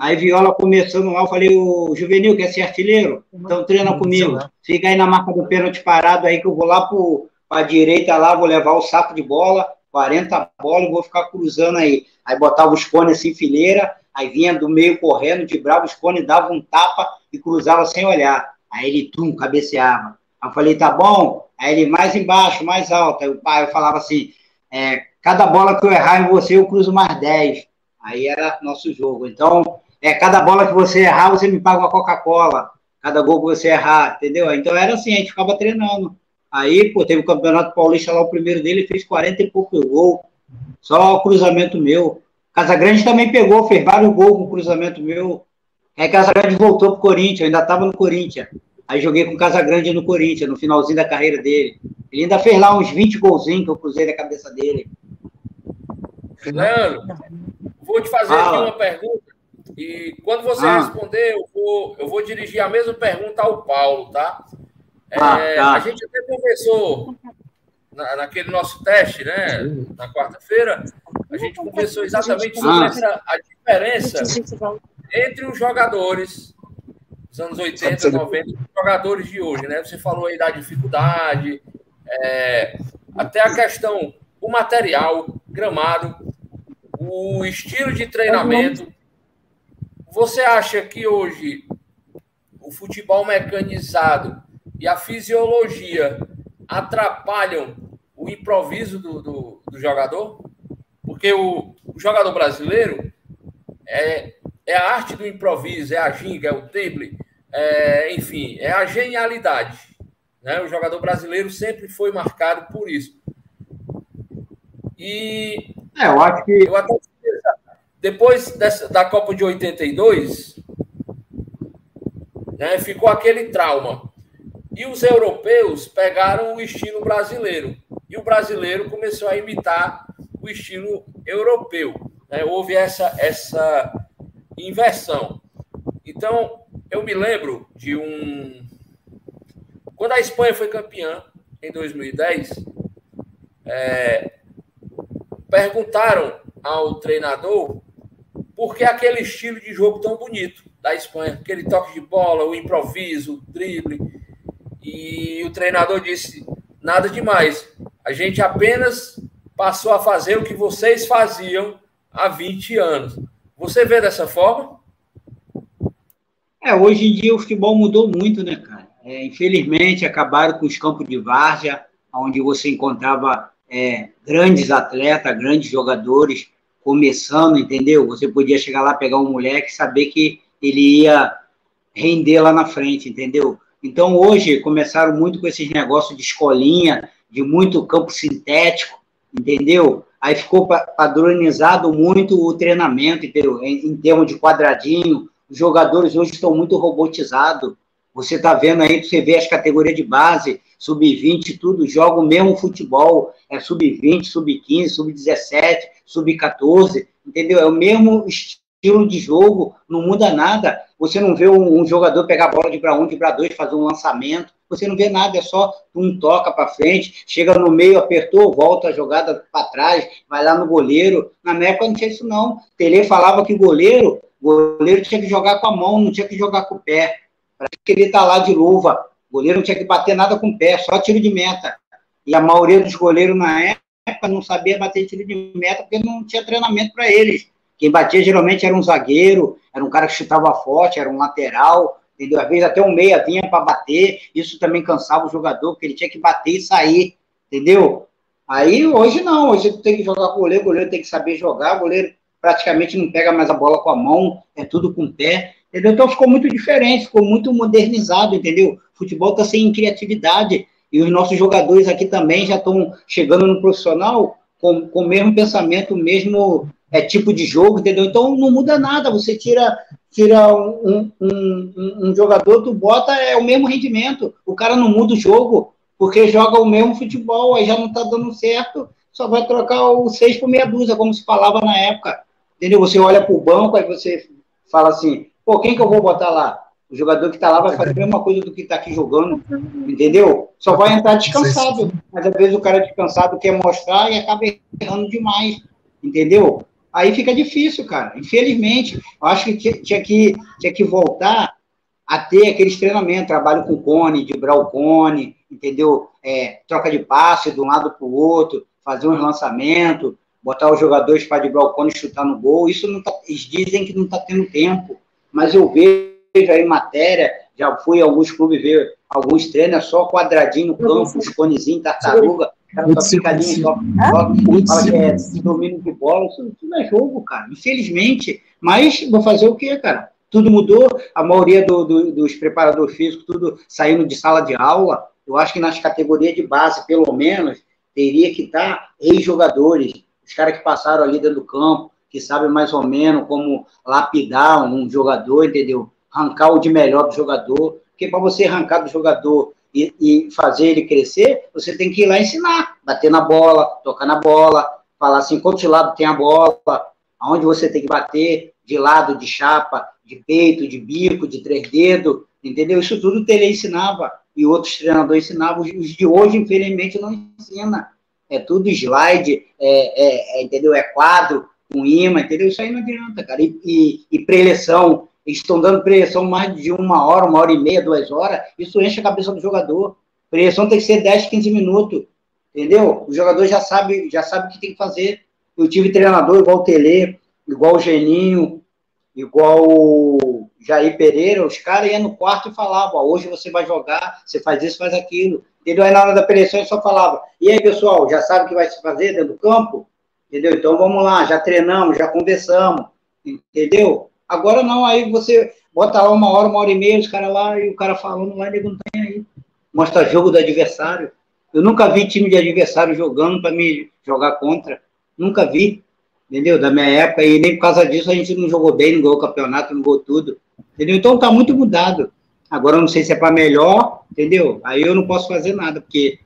C: Aí Viola começando lá, eu falei, o Juvenil quer ser artilheiro? Então treina comigo. Fica aí na marca do pênalti parado aí que eu vou lá para a direita lá, vou levar o saco de bola, 40 bolas, e vou ficar cruzando aí. Aí botava os cones assim, fileira, aí vinha do meio correndo, de bravo, os cones dava um tapa e cruzava sem olhar. Aí ele, tum, cabeceava. Aí eu falei, tá bom? Aí ele, mais embaixo, mais alto. Aí o pai eu falava assim, é, cada bola que eu errar em você, eu cruzo mais 10. Aí era nosso jogo. Então, é cada bola que você errar, você me paga uma Coca-Cola. Cada gol que você errar, entendeu? Então era assim, a gente ficava treinando. Aí, pô, teve o Campeonato Paulista lá, o primeiro dele, fez 40 e pouco gol. Só cruzamento meu. Casagrande também pegou, fez vários gols com cruzamento meu. Aí Casagrande voltou pro Corinthians, eu ainda estava no Corinthians. Aí joguei com o Casagrande no Corinthians, no finalzinho da carreira dele. Ele ainda fez lá uns 20 golzinhos que eu cruzei na cabeça dele.
A: Leandro, vou te fazer ah. aqui uma pergunta. E quando você ah. responder, eu vou, eu vou dirigir a mesma pergunta ao Paulo, tá? Ah, é, tá. A gente até conversou na, naquele nosso teste, né? Na quarta-feira, a gente conversou exatamente sobre ah. essa, a diferença entre os jogadores dos anos 80, 90, os jogadores de hoje, né? Você falou aí da dificuldade, é, até a questão, o material, gramado o estilo de treinamento. Você acha que hoje o futebol mecanizado e a fisiologia atrapalham o improviso do, do, do jogador? Porque o, o, jogador brasileiro é, é a arte do improviso, é a ginga, é o drible, é, enfim, é a genialidade. Né? O jogador brasileiro sempre foi marcado por isso. E
C: é, eu acho que. Eu até,
A: depois dessa, da Copa de 82, né, ficou aquele trauma. E os europeus pegaram o estilo brasileiro. E o brasileiro começou a imitar o estilo europeu. Né? Houve essa, essa inversão. Então, eu me lembro de um. Quando a Espanha foi campeã, em 2010, é, perguntaram ao treinador por que aquele estilo de jogo tão bonito da Espanha, aquele toque de bola, o improviso, o drible. E o treinador disse: nada demais. A gente apenas passou a fazer o que vocês faziam há 20 anos. Você vê dessa forma?
C: É, hoje em dia o futebol mudou muito, né, cara? É, infelizmente acabaram com os campos de várzea, onde você encontrava é, grandes atletas, grandes jogadores começando, entendeu? Você podia chegar lá, pegar um moleque e saber que ele ia render lá na frente, entendeu? Então, hoje, começaram muito com esses negócios de escolinha, de muito campo sintético, entendeu? Aí ficou padronizado muito o treinamento, entendeu? Em, em termos de quadradinho, os jogadores hoje estão muito robotizados. Você está vendo aí, você vê as categorias de base, sub-20, tudo, joga o mesmo futebol, é sub-20, sub-15, sub-17, sub-14, entendeu? É o mesmo estilo de jogo, não muda nada. Você não vê um, um jogador pegar a bola de para um, de para dois, fazer um lançamento, você não vê nada, é só um toca para frente, chega no meio, apertou, volta a jogada para trás, vai lá no goleiro. Na minha época não tinha isso não. Tele falava que goleiro, goleiro tinha que jogar com a mão, não tinha que jogar com o pé. Para que ele tá lá de luva. O goleiro não tinha que bater nada com o pé, só tiro de meta. E a maioria dos goleiros na época não sabia bater tiro de meta porque não tinha treinamento para eles. Quem batia geralmente era um zagueiro, era um cara que chutava forte, era um lateral, entendeu? Às vezes até um meia vinha para bater, isso também cansava o jogador, porque ele tinha que bater e sair, entendeu? Aí hoje não, hoje tu tem que jogar com o goleiro, o goleiro tem que saber jogar, o goleiro praticamente não pega mais a bola com a mão, é tudo com o pé, entendeu? Então ficou muito diferente, ficou muito modernizado, entendeu? O futebol está sem criatividade, e os nossos jogadores aqui também já estão chegando no profissional com, com o mesmo pensamento, o mesmo é, tipo de jogo, entendeu? Então não muda nada, você tira, tira um, um, um, um jogador, tu bota é o mesmo rendimento, o cara não muda o jogo, porque joga o mesmo futebol, aí já não está dando certo, só vai trocar o seis por meia dúzia, como se falava na época. Entendeu? Você olha para o banco, aí você fala assim, pô, quem que eu vou botar lá? O jogador que está lá vai fazer a mesma coisa do que está aqui jogando, entendeu? Só vai entrar descansado. Mas às vezes o cara descansado quer mostrar e acaba errando demais, entendeu? Aí fica difícil, cara. Infelizmente, eu acho que tinha que, tinha que voltar a ter aqueles treinamentos, trabalho com cone, de o cone, entendeu? É, troca de passe de um lado para o outro, fazer um lançamento, botar os jogadores para driblar o cone e chutar no gol. Isso não tá, eles dizem que não está tendo tempo, mas eu vejo aí matéria, já fui a alguns clubes ver alguns treinos só quadradinho no campo, os conezinhos, tartaruga, cara só picadinho, só, só fala que é domínio de bola, isso tudo é jogo, cara, infelizmente. Mas vou fazer o quê, cara? Tudo mudou, a maioria do, do, dos preparadores físicos, tudo saindo de sala de aula. Eu acho que nas categorias de base, pelo menos, teria que estar ex-jogadores, os caras que passaram ali dentro do campo, que sabem mais ou menos como lapidar um jogador, entendeu? Arrancar o de melhor do jogador, porque para você arrancar do jogador e, e, fazer ele crescer, você tem que ir lá ensinar, bater na bola, tocar na bola, falar assim, quantos lados tem a bola, aonde você tem que bater, de lado, de chapa, de peito, de bico, de três dedos, entendeu? Isso tudo o Tele ensinava, e outros treinadores ensinavam, os de hoje, infelizmente, não ensina é tudo slide, é, é, é, entendeu? É quadro com imã, entendeu? Isso aí não adianta, cara. E, e, e preleção, estão dando preleção mais de uma hora, uma hora e meia, duas horas, isso enche a cabeça do jogador. Preleção tem que ser 10, 15 minutos, entendeu? O jogador já sabe, já sabe o que tem que fazer. Eu tive treinador igual o Tele, igual o Geninho, igual o Jair Pereira, os caras iam no quarto e falavam, hoje você vai jogar, você faz isso, faz aquilo. Entendeu? Aí na hora da preleção ele só falava, e aí, pessoal, já sabe o que vai se fazer dentro do campo? Entendeu? Então vamos lá, já treinamos, já conversamos, entendeu? Agora não, aí você bota lá uma hora, uma hora e meia, os caras lá, e o cara falando lá, ele não tem aí. Mostra jogo do adversário. Eu nunca vi time de adversário jogando para me jogar contra. Nunca vi, entendeu? Da minha época, e nem por causa disso a gente não jogou bem, não ganhou campeonato, não ganhou tudo. Entendeu? Então tá muito mudado. Agora eu não sei se é para melhor, entendeu? Aí eu não posso fazer nada, porque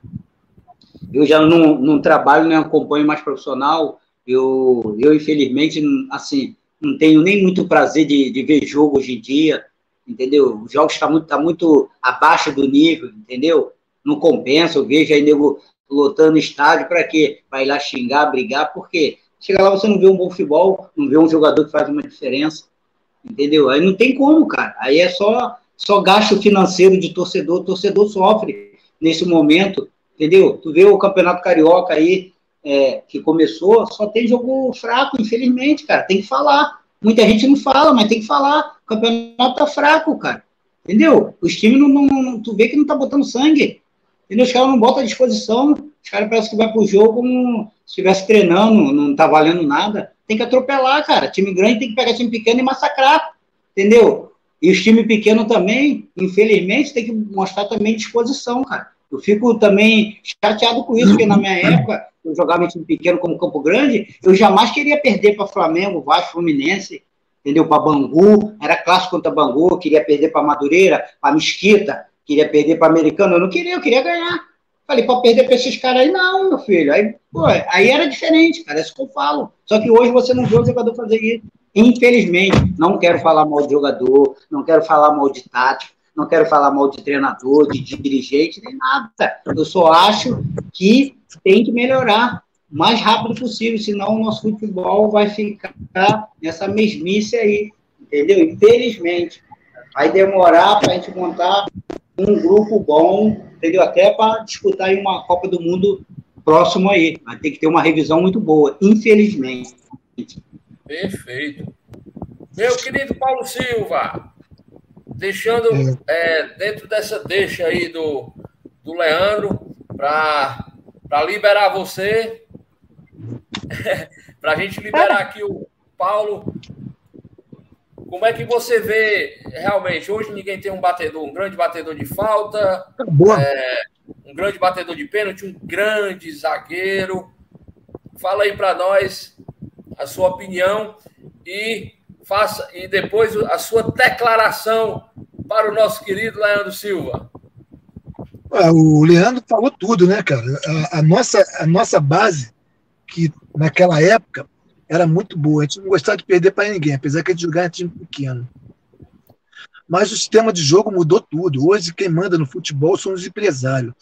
C: eu já não, não trabalho, nem acompanho mais profissional. Eu, eu infelizmente, assim, não tenho nem muito prazer de, de ver jogo hoje em dia, entendeu? Os jogos estão muito, tá muito abaixo do nível, entendeu? Não compensa, eu vejo aí nego lotando estádio para quê? Ir lá xingar, brigar, porque chega lá você não vê um bom futebol, não vê um jogador que faz uma diferença, entendeu? Aí não tem como, cara. Aí é só só gasto financeiro de torcedor, torcedor sofre nesse momento, entendeu? Tu vê o Campeonato Carioca aí, é, que começou, só tem jogo fraco, infelizmente, cara, tem que falar. Muita gente não fala, mas tem que falar. O campeonato tá fraco, cara. Entendeu? Os times não, não, não tu vê que não tá botando sangue. Entendeu? Os caras não botam à disposição. Os caras parecem que vai pro jogo como se estivesse treinando, não tá valendo nada. Tem que atropelar, cara. Time grande tem que pegar time pequeno e massacrar. Entendeu? E os times pequenos também, infelizmente, tem que mostrar também disposição, cara. Eu fico também chateado com isso, porque na minha época, eu jogava em time pequeno como Campo Grande, eu jamais queria perder para Flamengo, Vasco, Fluminense, entendeu? Para Bangu, era clássico contra Bangu, queria perder para Madureira, para Mesquita, queria perder para Americano, eu não queria, eu queria ganhar. Falei, para perder para esses caras aí, não, meu filho. Aí, pô, aí era diferente, cara, é isso que eu falo. Só que hoje você não vê o jogador fazer isso. Infelizmente, não quero falar mal de jogador, não quero falar mal de tático, não quero falar mal de treinador, de dirigente, nem nada. Eu só acho que tem que melhorar o mais rápido possível, senão o nosso futebol vai ficar nessa mesmice aí, entendeu? Infelizmente. Vai demorar para a gente montar um grupo bom, entendeu? Até para disputar uma Copa do Mundo próximo aí. Vai ter que ter uma revisão muito boa, infelizmente.
A: Perfeito. Meu querido Paulo Silva, deixando é, dentro dessa deixa aí do, do Leandro, para para liberar você, para a gente liberar aqui o Paulo. Como é que você vê realmente? Hoje ninguém tem um batedor, um grande batedor de falta, é, um grande batedor de pênalti, um grande zagueiro. Fala aí para nós a sua opinião e faça e depois a sua declaração para o nosso querido Leandro Silva.
B: O Leandro falou tudo, né, cara? A, a, nossa, a nossa base, que naquela época era muito boa, a gente não gostava de perder para ninguém, apesar que a gente jogava em time pequeno. Mas o sistema de jogo mudou tudo. Hoje, quem manda no futebol são os empresários.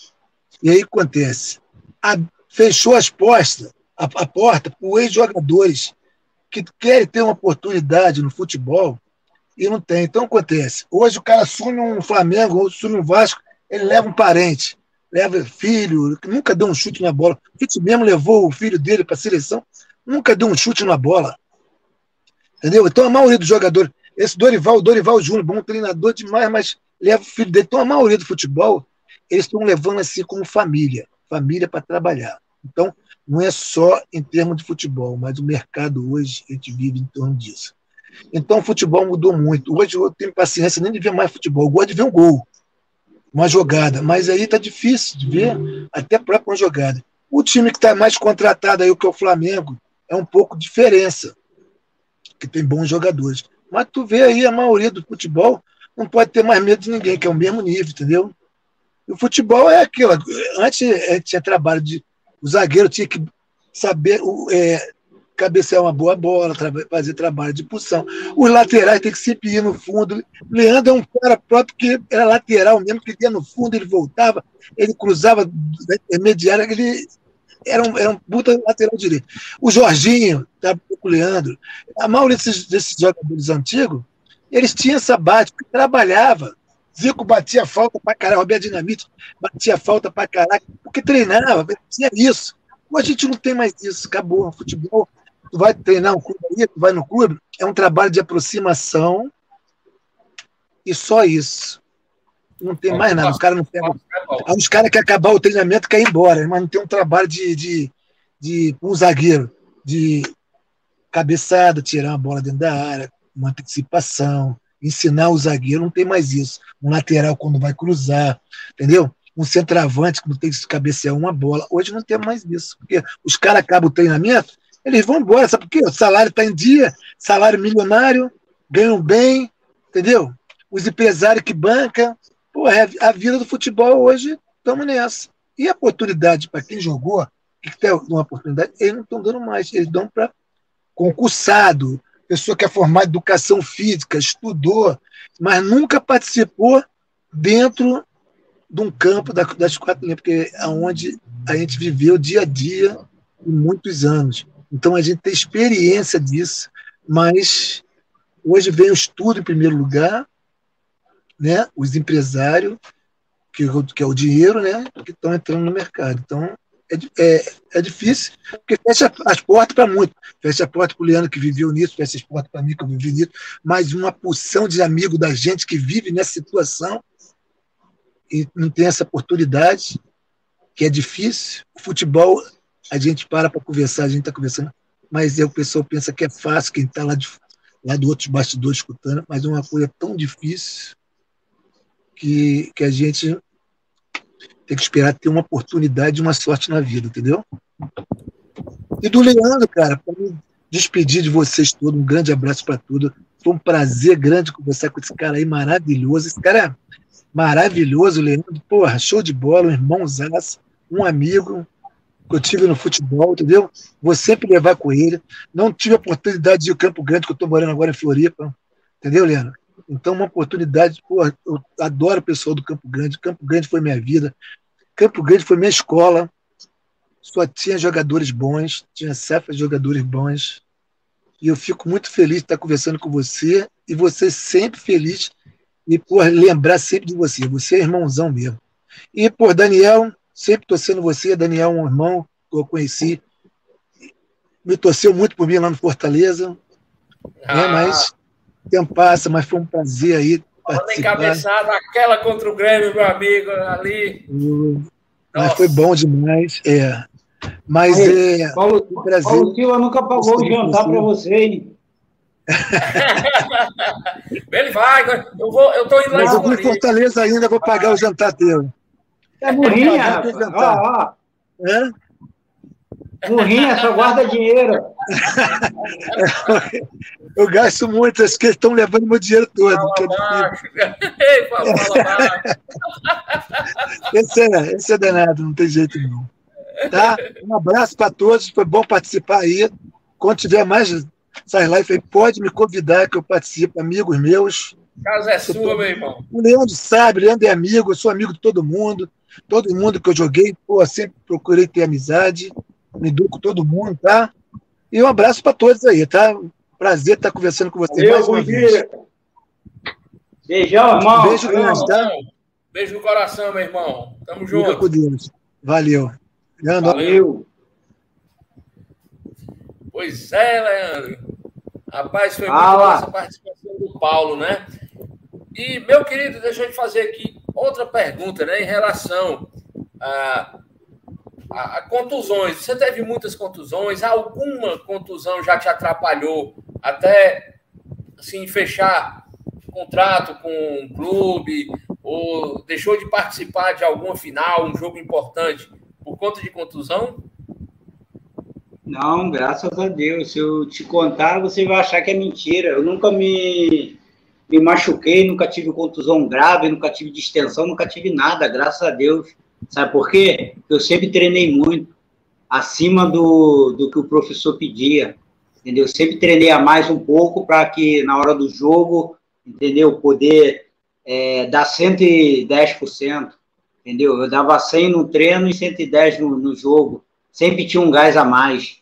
B: E aí acontece: a, fechou as portas, a, a porta para os ex-jogadores que querem ter uma oportunidade no futebol e não tem. Então acontece. Hoje o cara assume um Flamengo, ou assume um Vasco, ele leva um parente, leva filho, que nunca deu um chute na bola. Fitch mesmo levou o filho dele para a seleção, nunca deu um chute na bola. Entendeu? Então a maioria dos jogadores, esse Dorival, Dorival Júnior, bom treinador demais, mas leva o filho dele. Então a maioria do futebol, eles estão levando assim como família, família para trabalhar. Então, não é só em termos de futebol, mas o mercado hoje, a gente vive em torno disso. Então, o futebol mudou muito. Hoje eu tenho paciência nem de ver mais futebol. Eu gosto de ver um gol uma jogada, mas aí tá difícil de ver até a própria jogada. O time que está mais contratado aí, o que é o Flamengo, é um pouco diferença, que tem bons jogadores. Mas tu vê aí a maioria do futebol não pode ter mais medo de ninguém, que é o mesmo nível, entendeu? E o futebol é aquilo. Antes tinha trabalho de. O zagueiro tinha que saber é, cabecear uma boa bola, tra fazer trabalho de pulsão. Os laterais têm que sempre ir no fundo. Leandro é um cara próprio que era lateral mesmo, que ia no fundo, ele voltava, ele cruzava intermediária, ele era um, era um puta lateral direito. O Jorginho, tá, o Leandro, a maioria desses, desses jogadores antigos, eles tinham essa base, trabalhava. Zico batia falta pra caralho, Roberto Dinamite batia falta pra caralho, porque treinava, tinha isso. A gente não tem mais isso, acabou. O futebol tu vai treinar um clube aí, tu vai no clube, é um trabalho de aproximação e só isso. Não tem mais nada. Os caras não pegam. Os caras querem acabar o treinamento e querem ir embora, mas não tem um trabalho de, de, de um zagueiro, de cabeçada, tirar uma bola dentro da área, uma antecipação, ensinar o zagueiro, não tem mais isso. Um lateral quando vai cruzar, entendeu? Um centroavante quando tem que cabecear uma bola. Hoje não tem mais isso, porque os caras acabam o treinamento, eles vão embora, sabe por quê? O salário está em dia, salário milionário, ganham bem, entendeu? Os empresários que bancam. Pô, é a vida do futebol hoje, estamos nessa. E a oportunidade para quem jogou, que tem uma oportunidade, eles não estão dando mais, eles dão para concursado, pessoa que é formada em educação física, estudou, mas nunca participou dentro de um campo das quatro linhas, porque é onde a gente viveu dia a dia por muitos anos. Então a gente tem experiência disso, mas hoje vem o estudo em primeiro lugar, né? os empresários, que, que é o dinheiro, né? que estão entrando no mercado. Então é, é, é difícil, porque fecha as portas para muito. Fecha a porta para o Leandro que viveu nisso, fecha as portas para mim que eu vivi nisso, mas uma porção de amigos da gente que vive nessa situação e não tem essa oportunidade, que é difícil. O futebol a gente para para conversar, a gente está conversando, mas é, o pessoal pensa que é fácil, quem está lá, lá do outro bastidor escutando, mas é uma coisa tão difícil que, que a gente tem que esperar ter uma oportunidade uma sorte na vida, entendeu? E do Leandro, cara, para me despedir de vocês todos, um grande abraço para tudo. Foi um prazer grande conversar com esse cara aí maravilhoso. Esse cara é maravilhoso, Leandro. Porra, show de bola, um irmãozaço, um amigo, que eu tive no futebol, entendeu? Vou sempre levar com ele. Não tive a oportunidade de ir ao Campo Grande, que eu estou morando agora em Floripa, entendeu, Leandro? Então, uma oportunidade, pô, eu adoro o pessoal do Campo Grande. Campo Grande foi minha vida. Campo Grande foi minha escola. Só tinha jogadores bons, tinha cefas de jogadores bons. E eu fico muito feliz de estar conversando com você e você sempre feliz e por lembrar sempre de você. Você é irmãozão mesmo. E por Daniel, sempre torcendo você, Daniel, um irmão que eu conheci, me torceu muito por mim lá no Fortaleza, né, ah. né, mas o tempo passa, mas foi um prazer aí
A: Falando em cabeçada, aquela contra o Grêmio, meu amigo, ali.
B: Hum, Mas foi bom demais. É. Mas
C: Aí, é. Paulo, Brasil, Paulo Silva nunca pagou o jantar para você, hein?
A: Ele vai, eu vou, eu tô indo
B: lá. Mas eu vou em Fortaleza ainda, vou pagar o jantar dele.
C: É burrinha. Ó, ó. É? Burrinha, só guarda dinheiro.
B: eu gasto muito, acho que eles estão levando meu dinheiro todo. Fala fala, fala esse, é, esse é danado, não tem jeito não. Tá? Um abraço para todos, foi bom participar aí. Quando tiver mais essas lives pode me convidar que eu participe, amigos meus.
A: Casa é sua, meu irmão. O
B: Leandro sabe, o Leandro é amigo, eu sou amigo de todo mundo. Todo mundo que eu joguei, pô, sempre procurei ter amizade, me dou com todo mundo, tá? E um abraço para todos aí, tá? Prazer estar conversando com vocês mais uma vez.
C: Beijão, irmão.
A: Beijo grande, tá? Beijo no coração, meu irmão. Tamo junto. Fica
B: com Deus. Valeu.
A: Leandro. Valeu. Pois é, Leandro. Rapaz, foi muito boa essa participação do Paulo, né? E, meu querido, deixa eu te fazer aqui outra pergunta, né? Em relação a, a, a contusões. Você teve muitas contusões? Alguma contusão já te atrapalhou até assim, fechar contrato com um clube? Ou deixou de participar de alguma final, um jogo importante, por conta de contusão?
C: Não, graças a Deus. Se eu te contar, você vai achar que é mentira. Eu nunca me, me machuquei, nunca tive contusão grave, nunca tive distensão, nunca tive nada, graças a Deus. Sabe por quê? Eu sempre treinei muito, acima do, do que o professor pedia. Entendeu? Eu sempre treinei a mais um pouco para que na hora do jogo, entendeu? Poder é, dar 110%. Entendeu? Eu dava 100 no treino e 110 no, no jogo. Sempre tinha um gás a mais.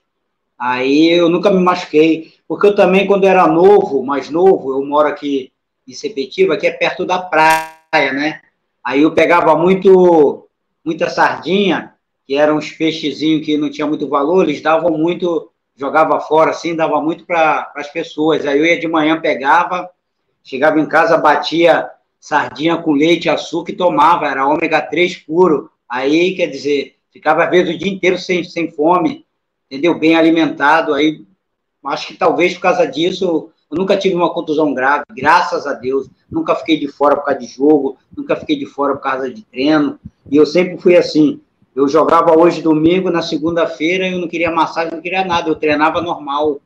C: Aí eu nunca me machuquei, porque eu também, quando era novo, mais novo, eu moro aqui em Sepetiba, que é perto da praia, né? Aí eu pegava muito, muita sardinha, que eram uns peixezinhos que não tinha muito valor, eles davam muito, jogava fora assim, dava muito para as pessoas. Aí eu ia de manhã, pegava, chegava em casa, batia sardinha com leite, açúcar e tomava, era ômega 3 puro. Aí, quer dizer, ficava às vezes o dia inteiro sem, sem fome entendeu? Bem alimentado. Aí, acho que talvez por causa disso eu nunca tive uma contusão grave, graças a Deus. Nunca fiquei de fora por causa de jogo, nunca fiquei de fora por causa de treino. E eu sempre fui assim. Eu jogava hoje domingo, na segunda-feira eu não queria massagem, não queria nada, eu treinava normal,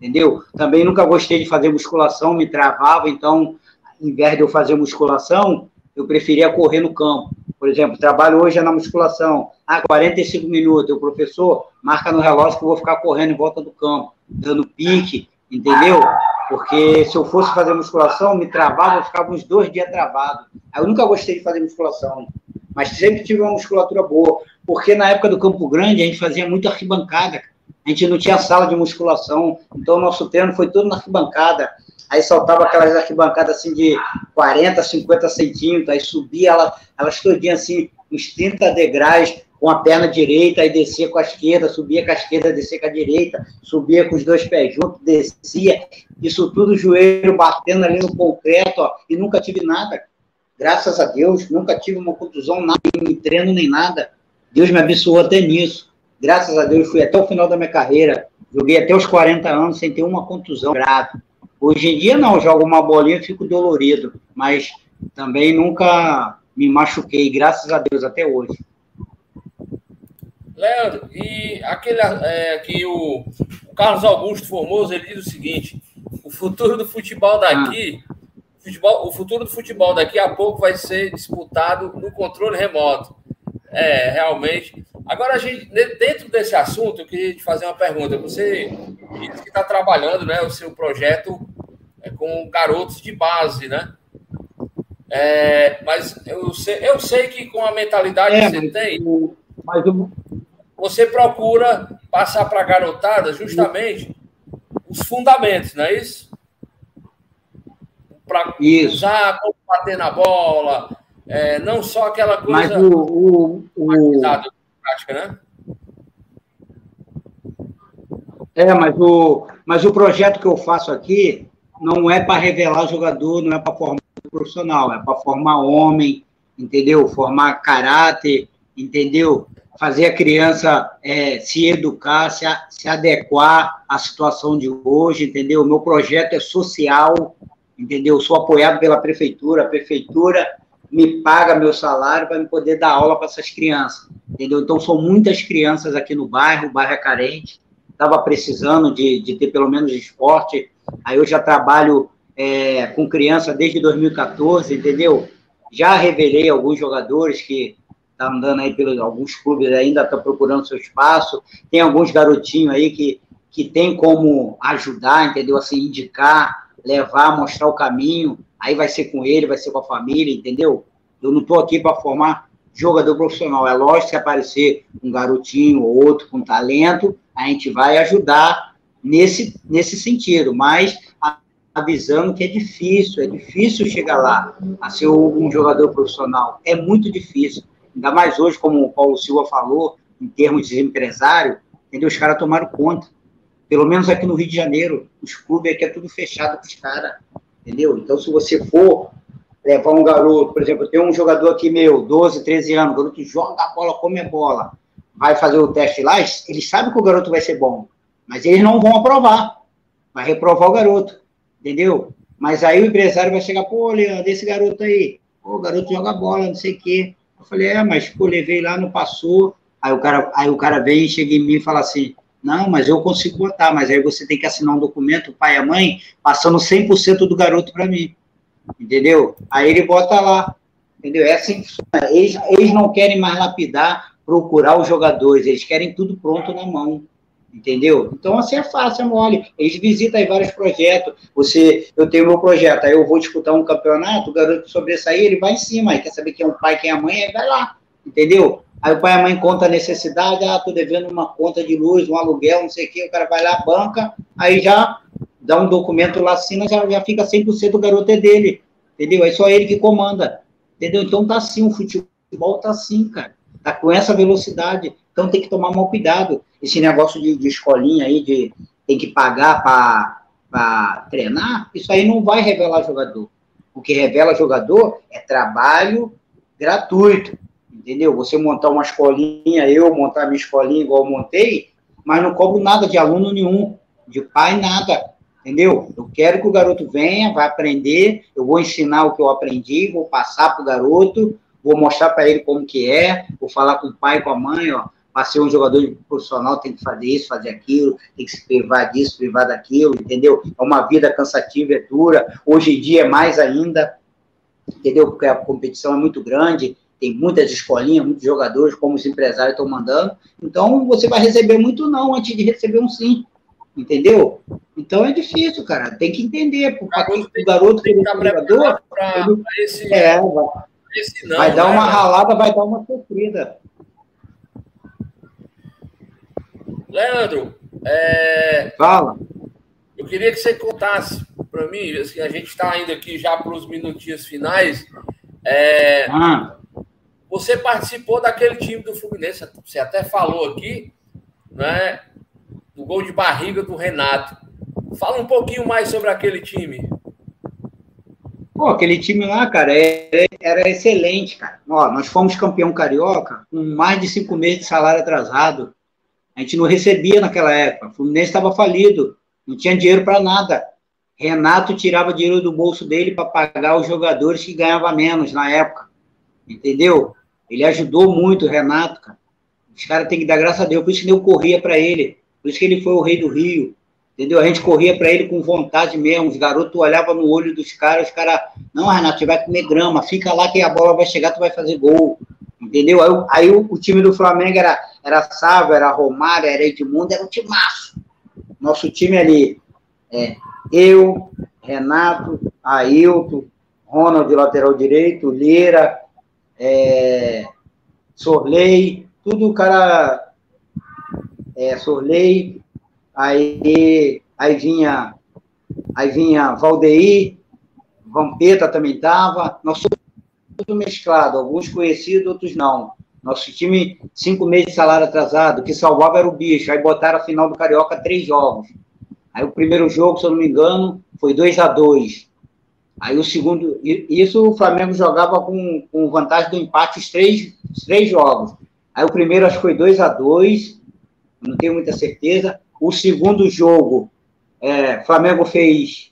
C: entendeu? Também nunca gostei de fazer musculação, me travava, então, em vez de eu fazer musculação, eu preferia correr no campo. Por exemplo, trabalho hoje é na musculação. Ah, 45 minutos. O professor marca no relógio que eu vou ficar correndo em volta do campo, dando pique, entendeu? Porque se eu fosse fazer musculação, me travava, eu ficava uns dois dias travado. Eu nunca gostei de fazer musculação, mas sempre tive uma musculatura boa. Porque na época do Campo Grande, a gente fazia muita arquibancada. A gente não tinha sala de musculação, então o nosso treino foi todo na arquibancada aí soltava aquelas arquibancadas assim de 40, 50 centímetros, aí subia ela, elas todinhas assim, uns 30 degraus com a perna direita, aí descia com a esquerda, subia com a esquerda, descia com a direita, subia com os dois pés juntos, descia, isso tudo joelho batendo ali no concreto, ó, e nunca tive nada. Graças a Deus, nunca tive uma contusão, nada, nem treino, nem nada. Deus me abençoou até nisso. Graças a Deus, fui até o final da minha carreira. Joguei até os 40 anos sem ter uma contusão grave. Hoje em dia, não, jogo uma bolinha e fico dolorido, mas também nunca me machuquei, graças a Deus, até hoje.
A: Leandro, e aquele é, que o, o, Carlos Augusto Formoso ele diz o seguinte: o futuro do futebol daqui, ah. futebol, o futuro do futebol daqui a pouco vai ser disputado no controle remoto. É, realmente. Agora, a gente, dentro desse assunto, eu queria te fazer uma pergunta. Você disse que está trabalhando né, o seu projeto é, com garotos de base, né? É, mas eu sei, eu sei que com a mentalidade é, que você tem, mas. Você procura passar para a garotada justamente os fundamentos, não é isso? Para usar, como bater na bola, é, não só aquela coisa.
C: Mas o. o, o...
A: Prática, né?
C: É, mas o, mas o projeto que eu faço aqui não é para revelar jogador, não é para formar profissional, é para formar homem, entendeu? Formar caráter, entendeu? Fazer a criança é, se educar, se, a, se adequar à situação de hoje, entendeu? O meu projeto é social, entendeu? Sou apoiado pela prefeitura, a prefeitura me paga meu salário para me poder dar aula para essas crianças, entendeu? Então, são muitas crianças aqui no bairro, o bairro é carente, estava precisando de, de ter pelo menos esporte, aí eu já trabalho é, com criança desde 2014, entendeu? Já revelei alguns jogadores que estão tá andando aí pelos alguns clubes ainda estão procurando seu espaço, tem alguns garotinhos aí que, que tem como ajudar, entendeu? Assim, indicar, levar, mostrar o caminho, aí vai ser com ele, vai ser com a família, entendeu? Eu não estou aqui para formar jogador profissional. É lógico que aparecer um garotinho ou outro com talento, a gente vai ajudar nesse, nesse sentido, mas avisando que é difícil, é difícil chegar lá a ser um jogador profissional. É muito difícil. Ainda mais hoje, como o Paulo Silva falou, em termos de empresário, entendeu? Os caras tomaram conta. Pelo menos aqui no Rio de Janeiro, os clubes aqui é tudo fechado com os caras, entendeu? Então, se você for levar um garoto, por exemplo, tem um jogador aqui meu, 12, 13 anos, o garoto joga a bola, come a bola, vai fazer o teste lá, eles sabem que o garoto vai ser bom, mas eles não vão aprovar, vai reprovar o garoto, entendeu? Mas aí o empresário vai chegar, pô, Leandro, esse garoto aí, pô, o garoto joga bola, não sei o quê. Eu falei, é, mas pô, levei lá, não passou. Aí o cara, aí o cara vem chega em mim e fala assim, não, mas eu consigo botar, mas aí você tem que assinar um documento, pai e a mãe, passando 100% do garoto para mim entendeu? Aí ele bota lá, entendeu? É assim que funciona. Eles, eles não querem mais lapidar, procurar os jogadores, eles querem tudo pronto na mão, entendeu? Então, assim é fácil, é mole. Eles visitam aí vários projetos. Você, eu tenho meu projeto, aí eu vou disputar um campeonato, o garoto sobressair, ele vai em cima, aí quer saber quem é o pai, quem é a mãe, aí vai lá, entendeu? Aí o pai e a mãe conta a necessidade, ah, tô devendo uma conta de luz, um aluguel, não sei o quê, o cara vai lá, banca, aí já dá um documento lá, assina, já, já fica 100% o garoto é dele, entendeu? É só ele que comanda, entendeu? Então tá assim, o futebol tá assim, cara, tá com essa velocidade, então tem que tomar mal cuidado. Esse negócio de, de escolinha aí, de tem que pagar para treinar, isso aí não vai revelar jogador. O que revela jogador é trabalho gratuito, entendeu? Você montar uma escolinha, eu montar minha escolinha igual eu montei, mas não cobro nada de aluno nenhum, de pai nada entendeu? Eu quero que o garoto venha, vai aprender, eu vou ensinar o que eu aprendi, vou passar para o garoto, vou mostrar para ele como que é, vou falar com o pai, com a mãe, ó, para ser um jogador profissional tem que fazer isso, fazer aquilo, tem que se privar disso, privar daquilo, entendeu? É uma vida cansativa, é dura, hoje em dia é mais ainda, entendeu? Porque a competição é muito grande, tem muitas escolinhas, muitos jogadores, como os empresários estão mandando, então você vai receber muito não antes de receber um sim, entendeu? Então é difícil, cara. Tem que entender. O garoto, o garoto que é jogador, ele, esse, é, vai, esse não, vai dar uma ralada, vai dar uma sofrida.
A: Leandro, é...
C: fala.
A: Eu queria que você contasse para mim, assim, a gente está indo aqui já para os minutinhos finais. É... Ah. Você participou daquele time do Fluminense, você até falou aqui, né? do gol de barriga do Renato. Fala um pouquinho mais sobre aquele time.
C: Pô, aquele time lá, cara, era, era excelente, cara. Ó, nós fomos campeão carioca com mais de cinco meses de salário atrasado. A gente não recebia naquela época. O Fluminense estava falido, não tinha dinheiro para nada. Renato tirava dinheiro do bolso dele para pagar os jogadores que ganhavam menos na época. Entendeu? Ele ajudou muito o Renato, cara. Os caras têm que dar graças a Deus, por isso que eu corria para ele. Por isso que ele foi o rei do Rio. Entendeu? A gente corria para ele com vontade mesmo. Os garotos olhavam no olho dos caras, os caras, não, Renato, você vai comer grama, fica lá que a bola vai chegar, tu vai fazer gol. Entendeu? Aí, aí o, o, time do Flamengo era, era Sávio, era Romário, era Edmundo, era um timaço. Nosso time ali, é, eu, Renato, Ailton, Ronald, lateral direito, Lira, é, Sorley, tudo o cara é, Sorley, aí, aí vinha aí vinha Valdeir, Vampeta também estava, nosso tudo mesclado, alguns conhecidos, outros não. Nosso time, cinco meses de salário atrasado, que salvava era o bicho. Aí botaram a final do Carioca três jogos. Aí o primeiro jogo, se eu não me engano, foi 2 a 2 Aí o segundo, isso o Flamengo jogava com, com vantagem do empate os três, os três jogos. Aí o primeiro acho que foi 2 a 2 não tenho muita certeza. O segundo jogo, é, Flamengo fez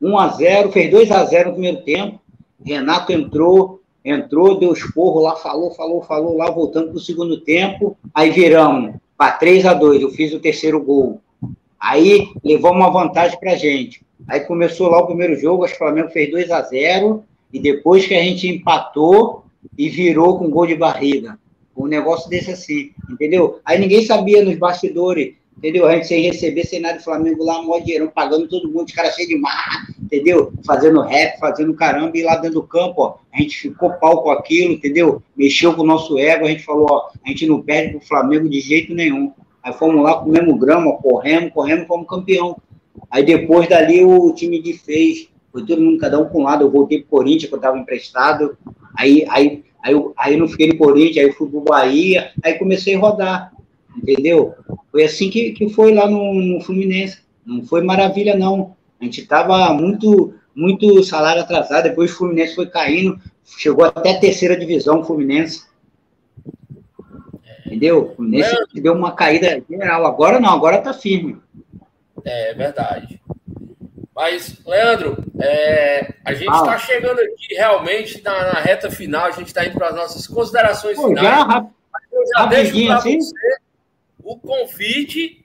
C: 1 a 0 fez 2 a 0 no primeiro tempo. Renato entrou, entrou, deu esporro lá, falou, falou, falou lá, voltando para o segundo tempo. Aí viramos para 3 a 2 Eu fiz o terceiro gol. Aí levou uma vantagem para a gente. Aí começou lá o primeiro jogo, acho que o Flamengo fez 2 a 0 e depois que a gente empatou e virou com gol de barriga. Um negócio desse assim, entendeu? Aí ninguém sabia nos bastidores, entendeu? A gente sem receber, sem nada, Flamengo lá, mó dinheiro, pagando todo mundo, os caras cheios de mar, entendeu? Fazendo rap, fazendo caramba, e lá dentro do campo, ó, a gente ficou pau com aquilo, entendeu? Mexeu com o nosso ego, a gente falou, ó, a gente não perde pro Flamengo de jeito nenhum. Aí fomos lá, comemos grama, corremos, corremos, fomos campeão. Aí depois dali o time de fez, foi todo mundo, cada um com um lado, eu voltei pro Corinthians, que eu estava emprestado, aí, aí, aí, eu, aí eu não fiquei no Corinthians, aí fui pro Bahia, aí comecei a rodar, entendeu? Foi assim que, que foi lá no, no Fluminense, não foi maravilha não, a gente estava muito, muito salário atrasado, depois o Fluminense foi caindo, chegou até a terceira divisão o Fluminense, entendeu? O Fluminense é. deu uma caída geral, agora não, agora tá firme.
A: É verdade. Mas, Leandro, é, a gente está chegando aqui realmente na, na, reta final, a gente está indo para as nossas considerações Pô, finais. Já, eu já deixo para assim? você o convite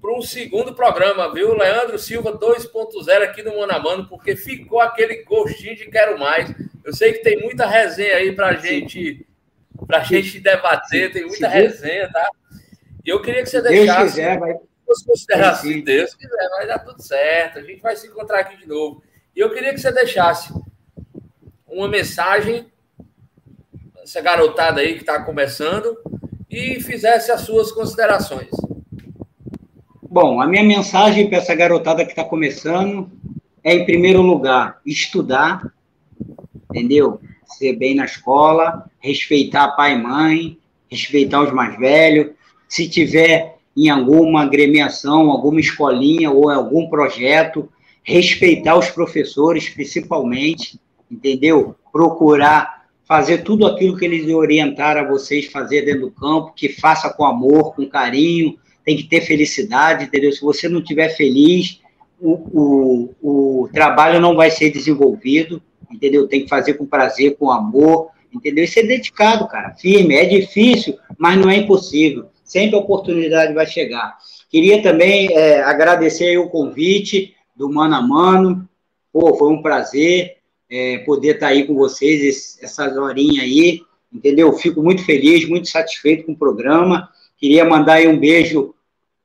A: para um segundo programa, viu? Leandro Silva 2.0 aqui no Mano a Mano, porque ficou aquele gostinho de quero mais. Eu sei que tem muita resenha aí para gente, a gente debater, tem muita resenha, tá? E eu queria que você deixasse. Quiser, vai fosse considerar assim, se Deus quiser, vai dar tudo certo. A gente vai se encontrar aqui de novo. E eu queria que você deixasse uma mensagem, essa garotada aí que está começando, e fizesse as suas considerações.
C: Bom, a minha mensagem para essa garotada que está começando é, em primeiro lugar, estudar, entendeu? Ser bem na escola, respeitar pai e mãe, respeitar os mais velhos. Se tiver em alguma agremiação, alguma escolinha ou algum projeto, respeitar os professores, principalmente, entendeu? Procurar fazer tudo aquilo que eles orientaram a vocês fazer dentro do campo, que faça com amor, com carinho, tem que ter felicidade, entendeu? Se você não estiver feliz, o, o, o trabalho não vai ser desenvolvido, entendeu? Tem que fazer com prazer, com amor, entendeu? E ser dedicado, cara, firme. É difícil, mas não é impossível sempre a oportunidade vai chegar. Queria também é, agradecer o convite do Mano a Mano. Pô, foi um prazer é, poder estar aí com vocês essas horinhas aí, entendeu? Fico muito feliz, muito satisfeito com o programa. Queria mandar aí um beijo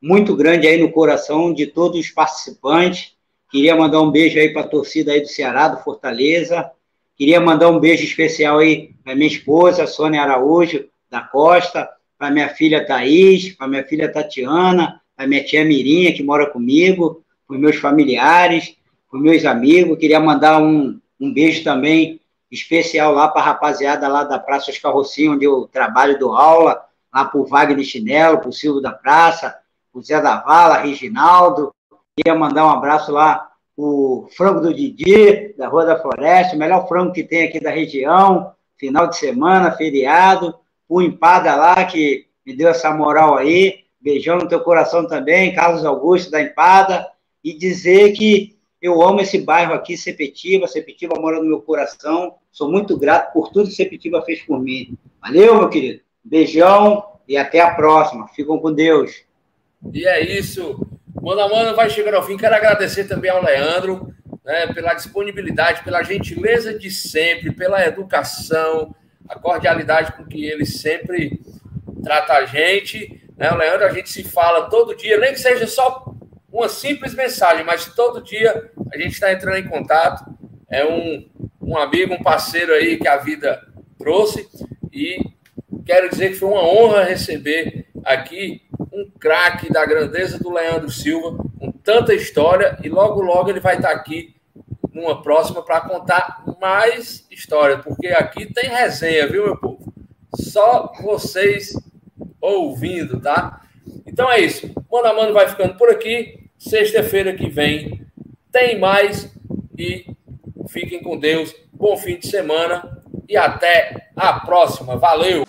C: muito grande aí no coração de todos os participantes. Queria mandar um beijo aí para a torcida aí do Ceará, do Fortaleza. Queria mandar um beijo especial aí para minha esposa, Sônia Araújo, da Costa, para minha filha Thaís, para minha filha Tatiana, para minha tia Mirinha, que mora comigo, para meus familiares, para meus amigos. Queria mandar um, um beijo também especial lá para a rapaziada lá da Praça Oscar Rocinho, onde eu trabalho, dou aula, lá o Wagner Chinelo, o Silvio da Praça, o Zé da Vala, Reginaldo. Queria mandar um abraço lá o frango do Didi, da Rua da Floresta, o melhor frango que tem aqui da região, final de semana, feriado o Empada lá, que me deu essa moral aí. Beijão no teu coração também, Carlos Augusto da Empada. E dizer que eu amo esse bairro aqui, Sepetiba. Sepetiba mora no meu coração. Sou muito grato por tudo que Sepetiba fez por mim. Valeu, meu querido. Beijão e até a próxima. Ficam com Deus.
A: E é isso. Mano a mano vai chegando ao fim. Quero agradecer também ao Leandro né, pela disponibilidade, pela gentileza de sempre, pela educação a cordialidade com que ele sempre trata a gente. Né? O Leandro, a gente se fala todo dia, nem que seja só uma simples mensagem, mas todo dia a gente está entrando em contato. É um, um amigo, um parceiro aí que a vida trouxe e quero dizer que foi uma honra receber aqui um craque da grandeza do Leandro Silva, com tanta história, e logo, logo ele vai estar aqui numa próxima para contar mais história, porque aqui tem resenha, viu, meu povo? Só vocês ouvindo, tá? Então é isso. Mano a Mano vai ficando por aqui. Sexta-feira que vem tem mais e fiquem com Deus. Bom fim de semana e até a próxima. Valeu!